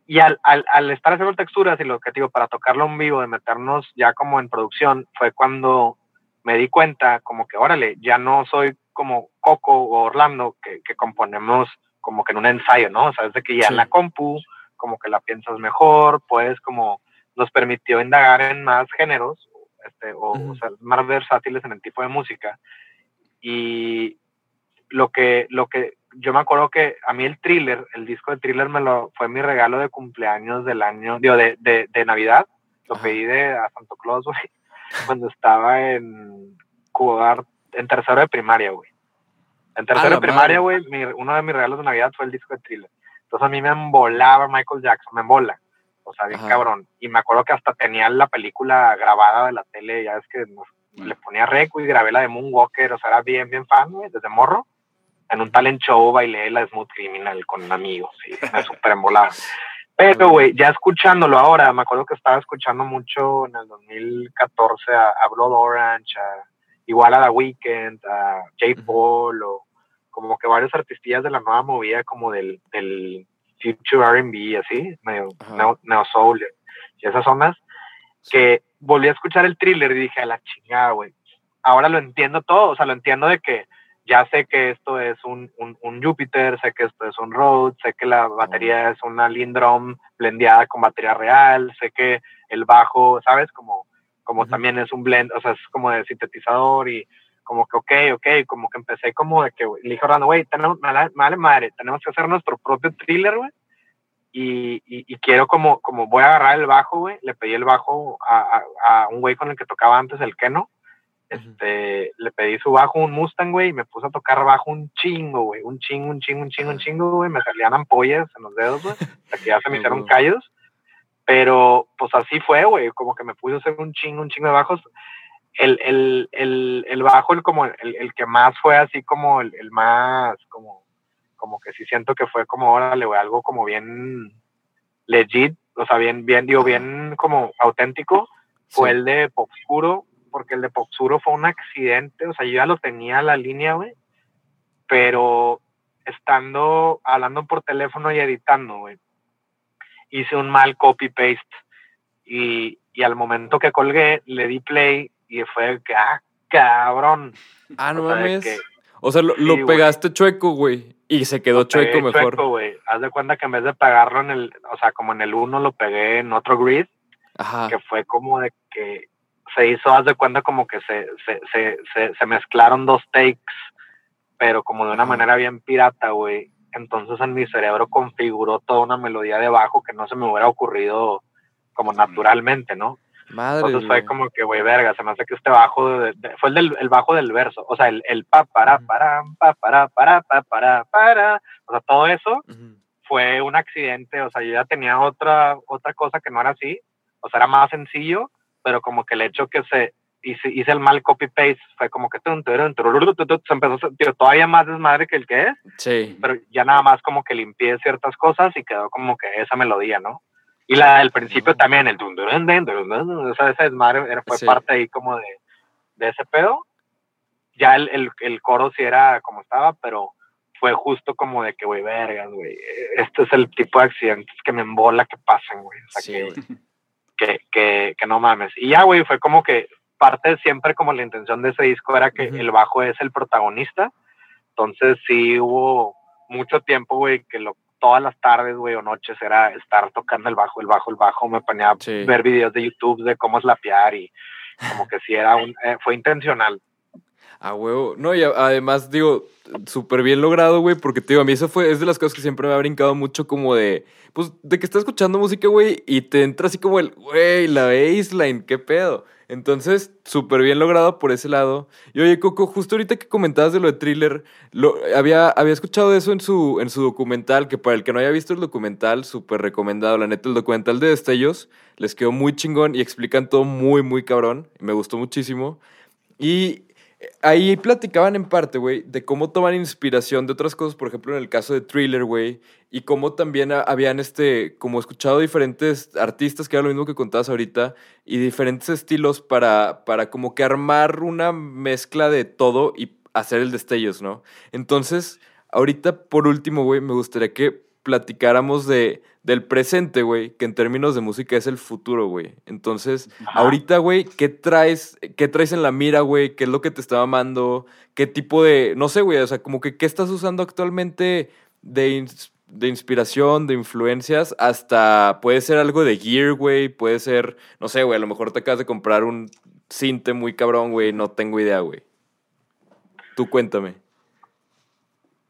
Y al, al, al estar haciendo texturas y lo que digo, para tocarlo en vivo, de meternos ya como en producción, fue cuando me di cuenta como que, órale, ya no soy como Coco o Orlando, que, que componemos como que en un ensayo, ¿no? O sea, es de que ya Sí. en la compu, como que la piensas mejor, puedes como, nos permitió indagar en más géneros, este, o, Ujú. o sea, más versátiles en el tipo de música. Y lo que, lo que, yo me acuerdo que a mí el thriller, el disco de thriller me lo, fue mi regalo de cumpleaños del año, digo, de, de, de Navidad, lo Ajá. pedí de a Santo Claus, güey, cuando estaba en cuar- en tercero de primaria, güey. En tercero la de primaria, güey, uno de mis regalos de Navidad fue el disco de thriller. Entonces a mí me embolaba Michael Jackson, me embola. O sea, bien Ajá. cabrón. Y me acuerdo que hasta tenía la película grabada de la tele, ya es que nos- le ponía rec y grabé la de Moonwalker, o sea, era bien, bien fan, güey, desde morro. En un talent show bailé la Smooth Criminal con amigos y me super embolaba. Pero, güey, ya escuchándolo ahora, me acuerdo que estaba escuchando mucho en el 2014 a, a Blood Orange, a- igual a The Weeknd, a J. Paul, o como que varios artistillas de la nueva movida, como del, del Future RB, así, medio neo, neo soul y esas zonas, que volví a escuchar el thriller y dije, a la chingada, güey. Ahora lo entiendo todo, o sea, lo entiendo de que ya sé que esto es un, un, un Jupiter, sé que esto es un Rhodes, sé que la batería es una Lindrum blendeada con batería real, sé que el bajo, ¿sabes? Como, como Ujú. también es un blend, o sea, es como de sintetizador y como que, ok, ok, como que empecé como de que, güey, le dije Orlando, güey, tenemos, me vale madre, tenemos que hacer nuestro propio thriller, güey. Y, y, y quiero como, como voy a agarrar el bajo, güey, le pedí el bajo a, a, a un güey con el que tocaba antes el Keno, este, le pedí su bajo, un Mustang, güey, y me puse a tocar bajo un chingo, güey, un chingo, un chingo, un chingo, un chingo, güey, me salían ampollas en los dedos, güey, hasta que ya se me hicieron callos, pero pues así fue, güey, como que me puse a hacer un chingo, un chingo de bajos, el, el, el, el bajo, el como el, el que más fue así como el, el más, como, como que sí siento que fue como, órale, güey, algo como bien legit, o sea, bien, bien, digo, bien como auténtico, fue Sí. el de Popscuro, porque el de Popscuro fue un accidente, o sea, yo ya lo tenía a la línea, güey, pero estando hablando por teléfono y editando, güey, hice un mal copy-paste y, y al momento que colgué, le di play y fue que, ah, cabrón. Ah, no O sea, de mames. que O sea, lo, Sí, lo pegaste chueco, güey. Y se quedó chueco pegué mejor. chueco, güey. Haz de cuenta que en vez de pegarlo en el, o sea, como en el 1 lo pegué en otro grid, Ajá. que fue como de que se hizo, haz de cuenta como que se, se, se, se, se mezclaron dos takes, pero como de una Ajá. manera bien pirata, güey. Entonces en mi cerebro configuró toda una melodía de bajo que no se me hubiera ocurrido como naturalmente, ¿no? Madre. Entonces fue como que, güey, verga, se me hace que este bajo de- de- fue el, del, el bajo del verso, o sea, el, el pa, para, para, pa, para, para, pa, para, para, o sea, todo eso Ujú. fue un accidente, o sea, yo ya tenía otra, otra cosa que no era así, o sea, era más sencillo, pero como que el hecho que se hice, hice el mal copy-paste fue como que tun, turun, turururu, tu, tu, se empezó a sentir todavía más desmadre que el que es, Sí. pero ya nada más como que limpié ciertas cosas y quedó como que esa melodía, ¿no? Y la del principio también, el dun, dun, durun, dun, o sea, ese desmadre fue Sí. parte ahí como de, de ese pedo. Ya el, el, el coro sí era como estaba, pero fue justo como de que, güey, vergas, güey, este es el tipo de accidentes que me embola que pasen, güey. O sea, Sí, que, güey. que, que, que no mames. Y ya, güey, fue como que parte siempre como la intención de ese disco era que Ujú. el bajo es el protagonista. Entonces sí hubo mucho tiempo, güey, que lo, todas las tardes, güey, o noches era estar tocando el bajo, el bajo, el bajo. Me ponía a ver videos de YouTube de cómo slapear y como que sí era un, eh, fue intencional. A huevo. No, y además, digo, súper bien logrado, güey, porque, te digo, a mí eso fue, es de las cosas que siempre me ha brincado mucho como de, pues, de que estás escuchando música, güey, y te entra así como el, güey, la baseline, qué pedo. Entonces, súper bien logrado por ese lado. Y oye, Coco, justo ahorita que comentabas de lo de thriller, lo, había, había escuchado eso en su, en su documental, que para el que no haya visto el documental, súper recomendado. La neta, el documental de Destellos les quedó muy chingón y explican todo muy, muy cabrón. Me gustó muchísimo. Y Ahí platicaban en parte, güey, de cómo toman inspiración de otras cosas, por ejemplo, en el caso de Thriller, güey, y cómo también ha- habían, este, como escuchado diferentes artistas, que era lo mismo que contabas ahorita, y diferentes estilos para, para como que armar una mezcla de todo y hacer el destellos, ¿no? Entonces, ahorita, por último, güey, me gustaría que platicáramos de, del presente, güey, que en términos de música es el futuro, güey. Entonces, Ajá. ahorita, güey, ¿qué traes, ¿qué traes en la mira, güey? ¿Qué es lo que te está mamando? ¿Qué tipo de, no sé, güey, o sea, como que qué estás usando actualmente de, ins- de inspiración, de influencias, hasta puede ser algo de gear, güey, puede ser, no sé, güey, a lo mejor te acabas de comprar un cinte muy cabrón, güey, no tengo idea, güey. Tú cuéntame.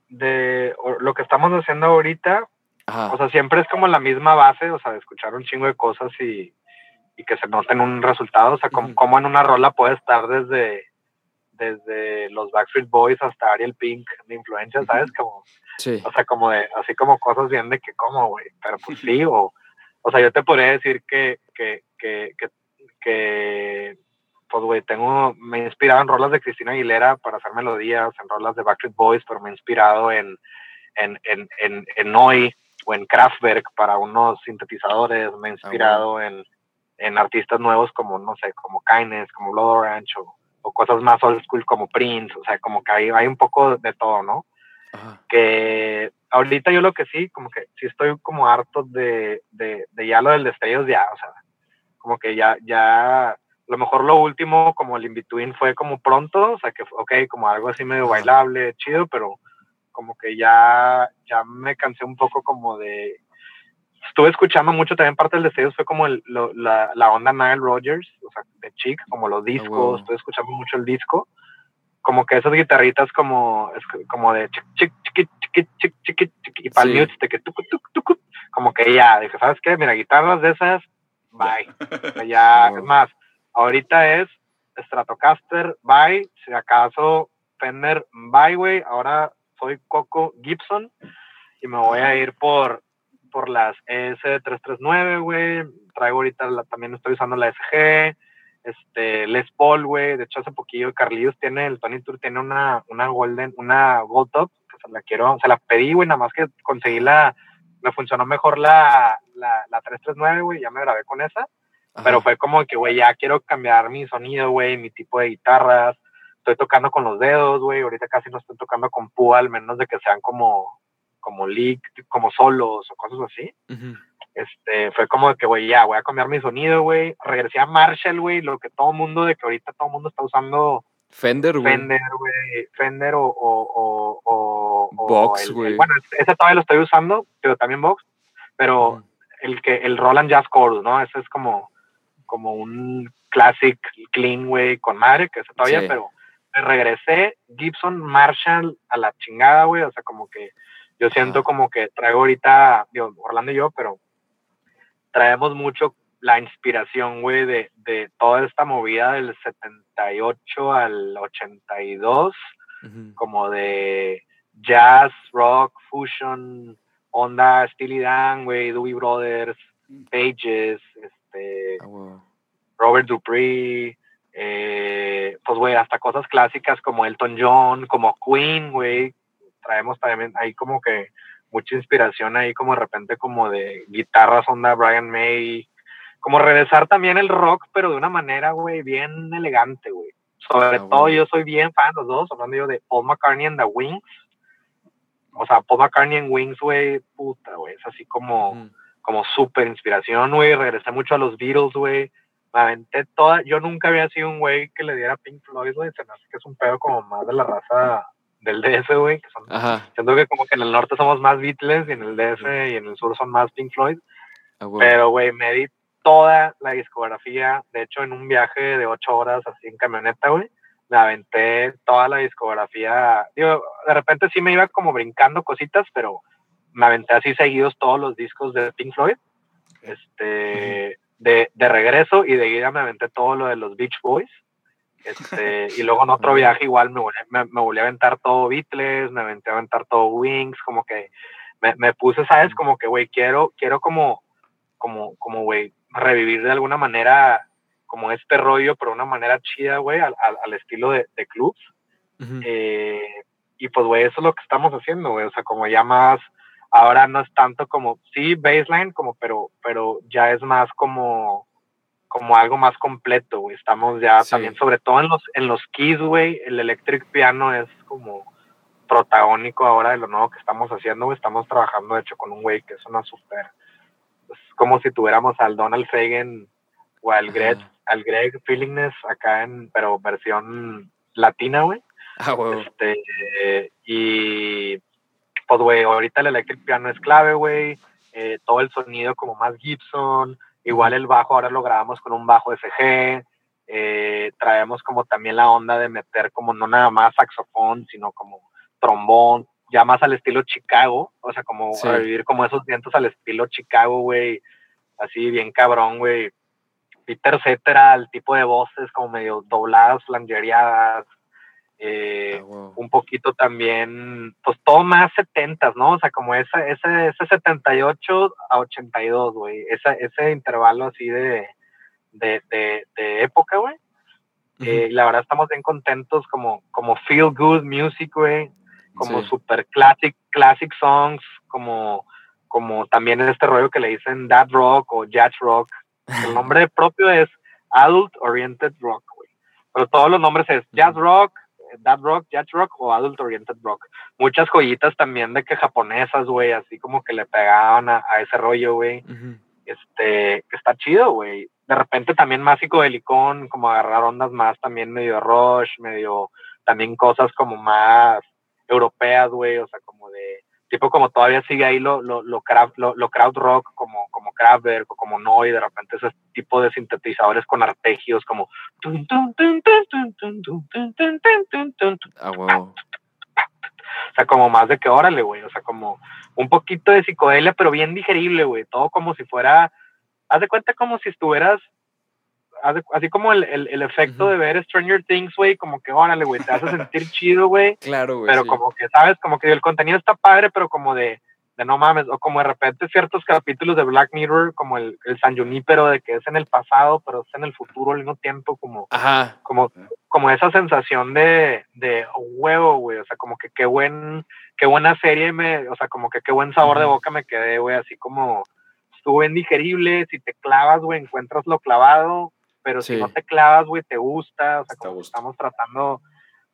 De lo que estamos haciendo ahorita, Ajá. o sea, siempre es como la misma base, o sea, de escuchar un chingo de cosas y, y que se noten un resultado, o sea, como, como en una rola puede estar desde, desde los Backstreet Boys hasta Ariel Pink de influencia, ¿sabes? Como, sí. o sea, como de, así como cosas bien de que como, güey, pero pues sí, o, o sea, yo te podría decir que, que, que, que, que pues, güey, tengo, me he inspirado en rolas de Cristina Aguilera para hacer melodías, en rolas de Backstreet Boys, pero me he inspirado en, en, en, en, en Noi o en Kraftwerk para unos sintetizadores, me he inspirado en, en artistas nuevos como, no sé, como Kindness, como Blood Orange o, o cosas más old school como Prince, o sea, como que hay, hay un poco de todo, ¿no? Ajá. que ahorita yo lo que sí, como que sí estoy como harto de, de, de ya lo del destellos ya, o sea, como que ya, ya, a lo mejor lo último, como el in-between fue como pronto, o sea, que, ok, como algo así medio bailable, chido, pero como que ya, ya me cansé un poco como de, estuve escuchando mucho también parte del destellos fue como el, lo- la, la onda Nile Rogers, o sea, de Chic, como los discos, huevo. estuve escuchando mucho el disco, como que esas guitarritas como, como de chic, chic, chiqui, chiqui, chic, chiqui, chiqui, y para el de que tucu, tucu, tucu, como que ya, dije, ¿sabes qué? Mira, guitarras de esas, bye. O sea, ya, Wow. es más, ahorita es Stratocaster, bye, si acaso Fender, bye, güey, ahora soy Coco Gibson y me voy a ir por, por las ES339, güey, traigo ahorita, la- también estoy usando la SG, este, Les Paul, güey, de hecho hace poquillo Carlillos tiene, el Tony Tour tiene una, una Golden, una Gold Top, que se la quiero, se la pedí, güey, nada más que conseguí la, me funcionó mejor la, la, la 339, güey, ya me grabé con esa, Ajá. pero fue como que, güey, ya quiero cambiar mi sonido, güey, mi tipo de guitarras. Estoy tocando con los dedos, güey. Ahorita casi no estoy tocando con púa, al menos de que sean como, como leak, como solos o cosas así. Este, fue como de que, güey, ya, voy a cambiar mi sonido, güey. Regresé a Marshall, güey, lo que todo mundo, de que ahorita todo mundo está usando Fender, güey. Fender, güey, Fender o, o, o, o- el- güey. bueno, ese todavía lo estoy usando, pero también Vox, pero el que el Roland Jazz Chorus, ¿no? Ese es como, como un classic clean, güey, con madre, que ese todavía, Sí. pero regresé Gibson Marshall a la chingada, güey, o sea, como que yo siento como que traigo ahorita, digo, Orlando y yo, pero traemos mucho la inspiración, güey, de, de toda esta movida del 78 al 82, Ujú. como de jazz, rock, fusion, onda Steely Dan, güey, Doobie Brothers, Pages, este, Ah. Robert Dupree, eh, pues, güey, hasta cosas clásicas como Elton John, como Queen, güey. Traemos también ahí como que mucha inspiración ahí, como de repente, como de guitarras onda Brian May. Como regresar también el rock, pero de una manera, güey, bien elegante, güey. Sobre Ah, todo, yo soy bien fan de los dos, hablando yo de Paul McCartney and the Wings. O sea, Paul McCartney and Wings, güey, puta, güey, es así como Ujú. como súper inspiración, güey. Regresé mucho a los Beatles, güey. Me aventé toda. Yo nunca había sido un güey que le diera Pink Floyd, güey. Se me hace que es un pedo como más de la raza del DF, güey. Que son, Ajá. siento que como que en el norte somos más Beatles y en el DF y en el sur son más Pink Floyd. Ah. Pero, güey, me di toda la discografía. De hecho, en un viaje de ocho horas así en camioneta, güey, me aventé toda la discografía. Digo, de repente sí me iba como brincando cositas, pero me aventé así seguidos todos los discos de Pink Floyd. Este, de, de regreso y de ida me aventé todo lo de los Beach Boys. Este, y luego en otro viaje igual me volví, me, me volví a aventar todo Beatles, me aventé a aventar todo Wings, como que me, me puse, ¿sabes? Como que, güey, quiero, quiero como, como, como, güey, revivir de alguna manera como este rollo, pero de una manera chida, güey, al, al- al estilo de, de clubs. Ujú. Eh, y pues, güey, eso es lo que estamos haciendo, güey. O sea, como ya más, ahora no es tanto como, sí, baseline, como, pero, pero ya es más como, como algo más completo, güey. Estamos ya Sí. también, sobre todo en los, en los keys, güey, el electric piano es como protagónico ahora de lo nuevo que estamos haciendo, güey. Estamos trabajando, de hecho, con un güey que es una super, es como si tuviéramos al Donald Fagen o al Greg, Ajá. al Greg Feelingness acá en, pero versión latina, güey. Ah, huevo. Este, y pues, güey, ahorita el electric piano es clave, güey. Eh, todo el sonido como más Gibson. Igual el bajo ahora lo grabamos con un bajo SG. Eh, traemos como también la onda de meter como no nada más saxofón, sino como trombón, ya más al estilo Chicago. O sea, como Sí. revivir como esos vientos al estilo Chicago, güey. Así bien cabrón, güey. Peter Cetera, el tipo de voces como medio dobladas, flangereadas. Eh, Ah, un poquito también, pues todo más 70, ¿no? O sea, como ese, ese, ese 78 a 82, güey. Ese, ese intervalo así de, de, de, de época, güey. Eh, y la verdad estamos bien contentos como, como feel good music, güey. Como Sí. super classic, classic songs, como, como también este rollo que le dicen dad rock o jazz rock. El nombre propio es adult oriented rock, güey. Pero todos los nombres es jazz rock, dad rock, jazz rock o adult oriented rock. Muchas joyitas también de que japonesas, güey, así como que le pegaban a, a ese rollo, güey Ujú. este, que está chido, güey. De repente también más psicodelicón, como agarrar ondas más también medio rush, medio, también cosas como más europeas, güey, o sea, como de, tipo como todavía sigue ahí lo, lo, lo, crab, lo, lo crowd rock, como, como Kraftwerk o como Noy, de repente ese tipo de sintetizadores con arpegios como... O sea, como más de que órale, güey. O sea, como un poquito de psicodelia, pero bien digerible, güey. Todo como si fuera... Haz de cuenta como si estuvieras así como el, el, el efecto de ver Stranger Things, güey. Como que órale, güey. Te hace sentir chido, güey. Claro, güey. Pero sí. como que, ¿sabes? Como que el contenido está padre, pero como de. De no mames, o como de repente ciertos capítulos de Black Mirror, como el, el San Junípero, de que es en el pasado, pero es en el futuro al mismo tiempo, como, Ajá. como, como esa sensación de, de huevo, güey, o sea, como que qué buen, qué buena serie me, o sea, como que qué buen sabor de boca me quedé, güey, así como estuvo bien digerible, si te clavas, güey, encuentras lo clavado, pero Sí. si no te clavas, güey, te gusta, o sea, como estamos tratando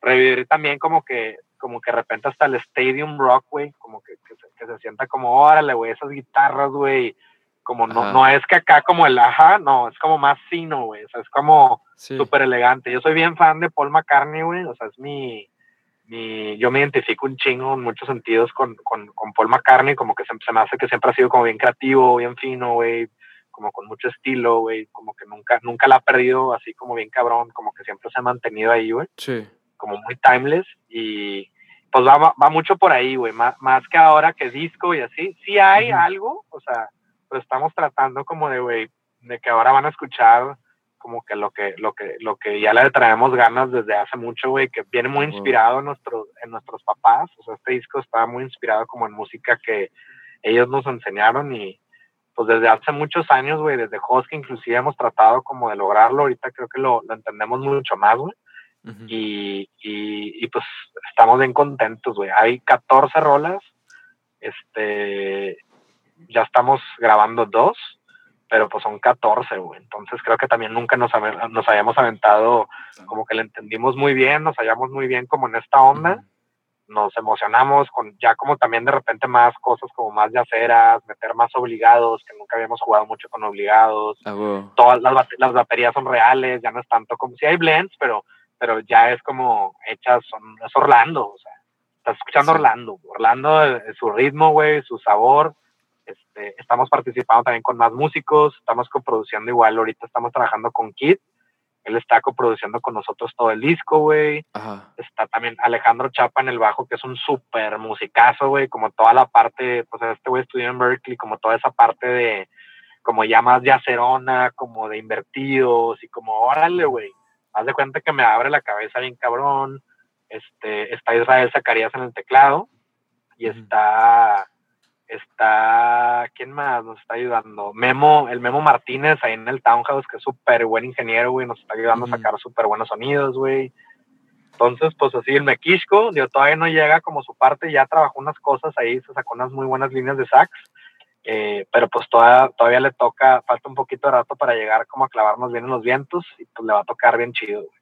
revivir también como que, como que de repente hasta el Stadium Rock, güey, como que, que, se, que se sienta como, órale, güey, esas guitarras, güey, como no, Ajá. no es que acá como el ajá, no, es como más fino, güey, o sea, es como Sí. súper elegante. Yo soy bien fan de Paul McCartney, güey. O sea, es mi, mi. Yo me identifico un chingo en muchos sentidos con, con, con Paul McCartney. Como que se, se me hace que siempre ha sido como bien creativo, bien fino, güey. Como con mucho estilo, güey. Como que nunca, nunca la ha perdido así como bien cabrón. Como que siempre se ha mantenido ahí, güey. Sí. Como muy timeless. Y pues va, va- mucho por ahí, güey. Más, más que ahora que disco y así. Sí hay algo, o sea, pero estamos tratando como de, güey, de que ahora van a escuchar como que lo que lo que lo que ya le traemos ganas desde hace mucho, güey, que viene muy inspirado en nuestros en nuestros papás, o sea, este disco está muy inspirado como en música que ellos nos enseñaron y pues desde hace muchos años, güey, desde Hosky inclusive hemos tratado como de lograrlo, ahorita creo que lo, lo entendemos mucho más, güey, y, y, y, pues estamos bien contentos, güey, hay 14 rolas, este, ya estamos grabando dos, pero pues son 14, güey. Entonces creo que también nunca nos, nos habíamos aventado, como que le entendimos muy bien, nos hallamos muy bien como en esta onda, nos emocionamos con ya como también de repente más cosas como más yaceras, meter más obligados, que nunca habíamos jugado mucho con obligados. Ah. Todas las, bate- las baterías son reales, ya no es tanto como si hay blends, pero, pero ya es como hechas, son, es Orlando, o sea, estás escuchando Sí. Orlando, Orlando, eh, su ritmo, güey, su sabor, este, estamos participando también con más músicos, estamos coproduciendo igual, ahorita estamos trabajando con Kid, él está coproduciendo con nosotros todo el disco, güey, está también Alejandro Chapa en el bajo, que es un súper musicazo, güey, como toda la parte, pues este güey estudió en Berkeley, como toda esa parte de, como ya más de acerona, como de invertidos, y como, órale, güey, haz de cuenta que me abre la cabeza bien cabrón, este, está Israel Zacarías en el teclado, y está Está, ¿quién más nos está ayudando? Memo, el Memo Martínez ahí en el Townhouse, que es súper buen ingeniero, güey, nos está ayudando a sacar súper buenos sonidos, güey. Entonces, pues así, el Mequisco, digo, todavía no llega como su parte, ya trabajó unas cosas ahí, se sacó unas muy buenas líneas de sax, eh, pero pues todavía, todavía le toca, falta un poquito de rato para llegar como a clavarnos bien en los vientos, y pues le va a tocar bien chido, güey.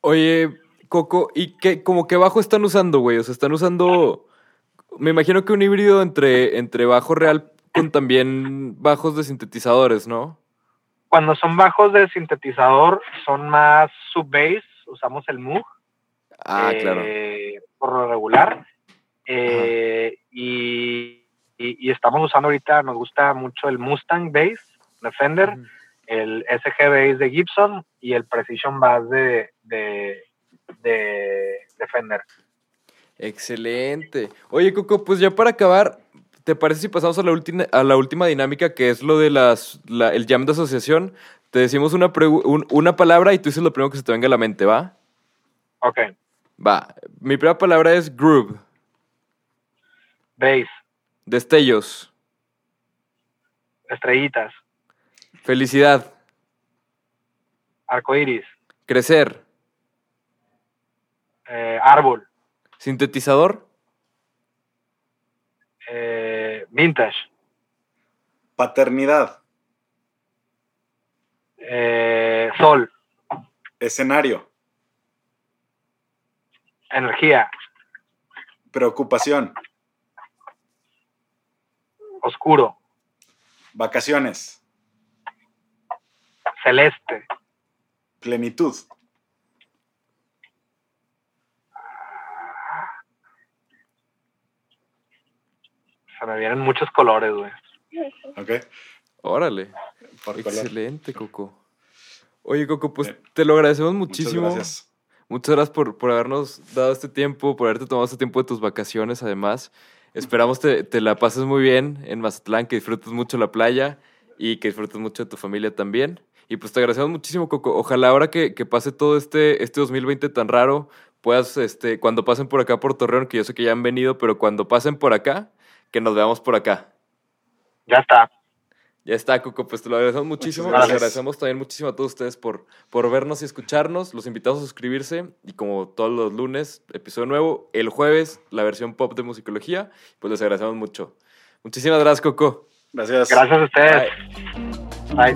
Oye, Coco, ¿y qué, como qué bajo están usando, güey? O sea, están usando, me imagino que un híbrido entre, entre bajo real con también bajos de sintetizadores, ¿no? Cuando son bajos de sintetizador, son más sub-bass, usamos el Moog. Ah, claro. eh, por lo regular. Eh, y, y- y estamos usando ahorita, nos gusta mucho el Mustang Bass de Fender, el SG Bass de Gibson y el Precision Bass de, de, de, de Fender. Excelente. Oye, Coco, pues ya para acabar, ¿te parece si pasamos a la última, a la última dinámica que es lo de las, la- el jam de asociación? Te decimos una, un- una palabra y tú dices lo primero que se te venga a la mente, ¿va? Ok, Va. Mi primera palabra es groove, Bass, destellos, estrellitas, felicidad, arcoiris, crecer, eh, árbol, sintetizador, eh, vintage, Paternidad, eh, sol, escenario, energía, preocupación, oscuro, vacaciones, celeste, plenitud, se me vienen muchos colores, güey. ¿ok? órale. Por color. Excelente, Coco. Oye, Coco, pues Bien. te lo agradecemos Muchas muchísimo. gracias. Muchas gracias por, por habernos dado este tiempo, por haberte tomado este tiempo de tus vacaciones, además. Esperamos te, te la pases muy bien en Mazatlán, que disfrutes mucho la playa y que disfrutes mucho de tu familia también. Y pues te agradecemos muchísimo, Coco. Ojalá ahora que, que pase todo este, este 2020 tan raro, puedas, este, cuando pasen por acá por Torreón, que yo sé que ya han venido, pero cuando pasen por acá, que nos veamos por acá. Ya está. Ya está, Coco, pues te lo agradecemos muchísimo. Les agradecemos también muchísimo a todos ustedes por, por vernos y escucharnos. Los invitamos a suscribirse y como todos los lunes, episodio nuevo. El jueves, la versión pop de musicología. Pues les agradecemos mucho. Muchísimas gracias, Coco. Gracias. Gracias a ustedes. Bye.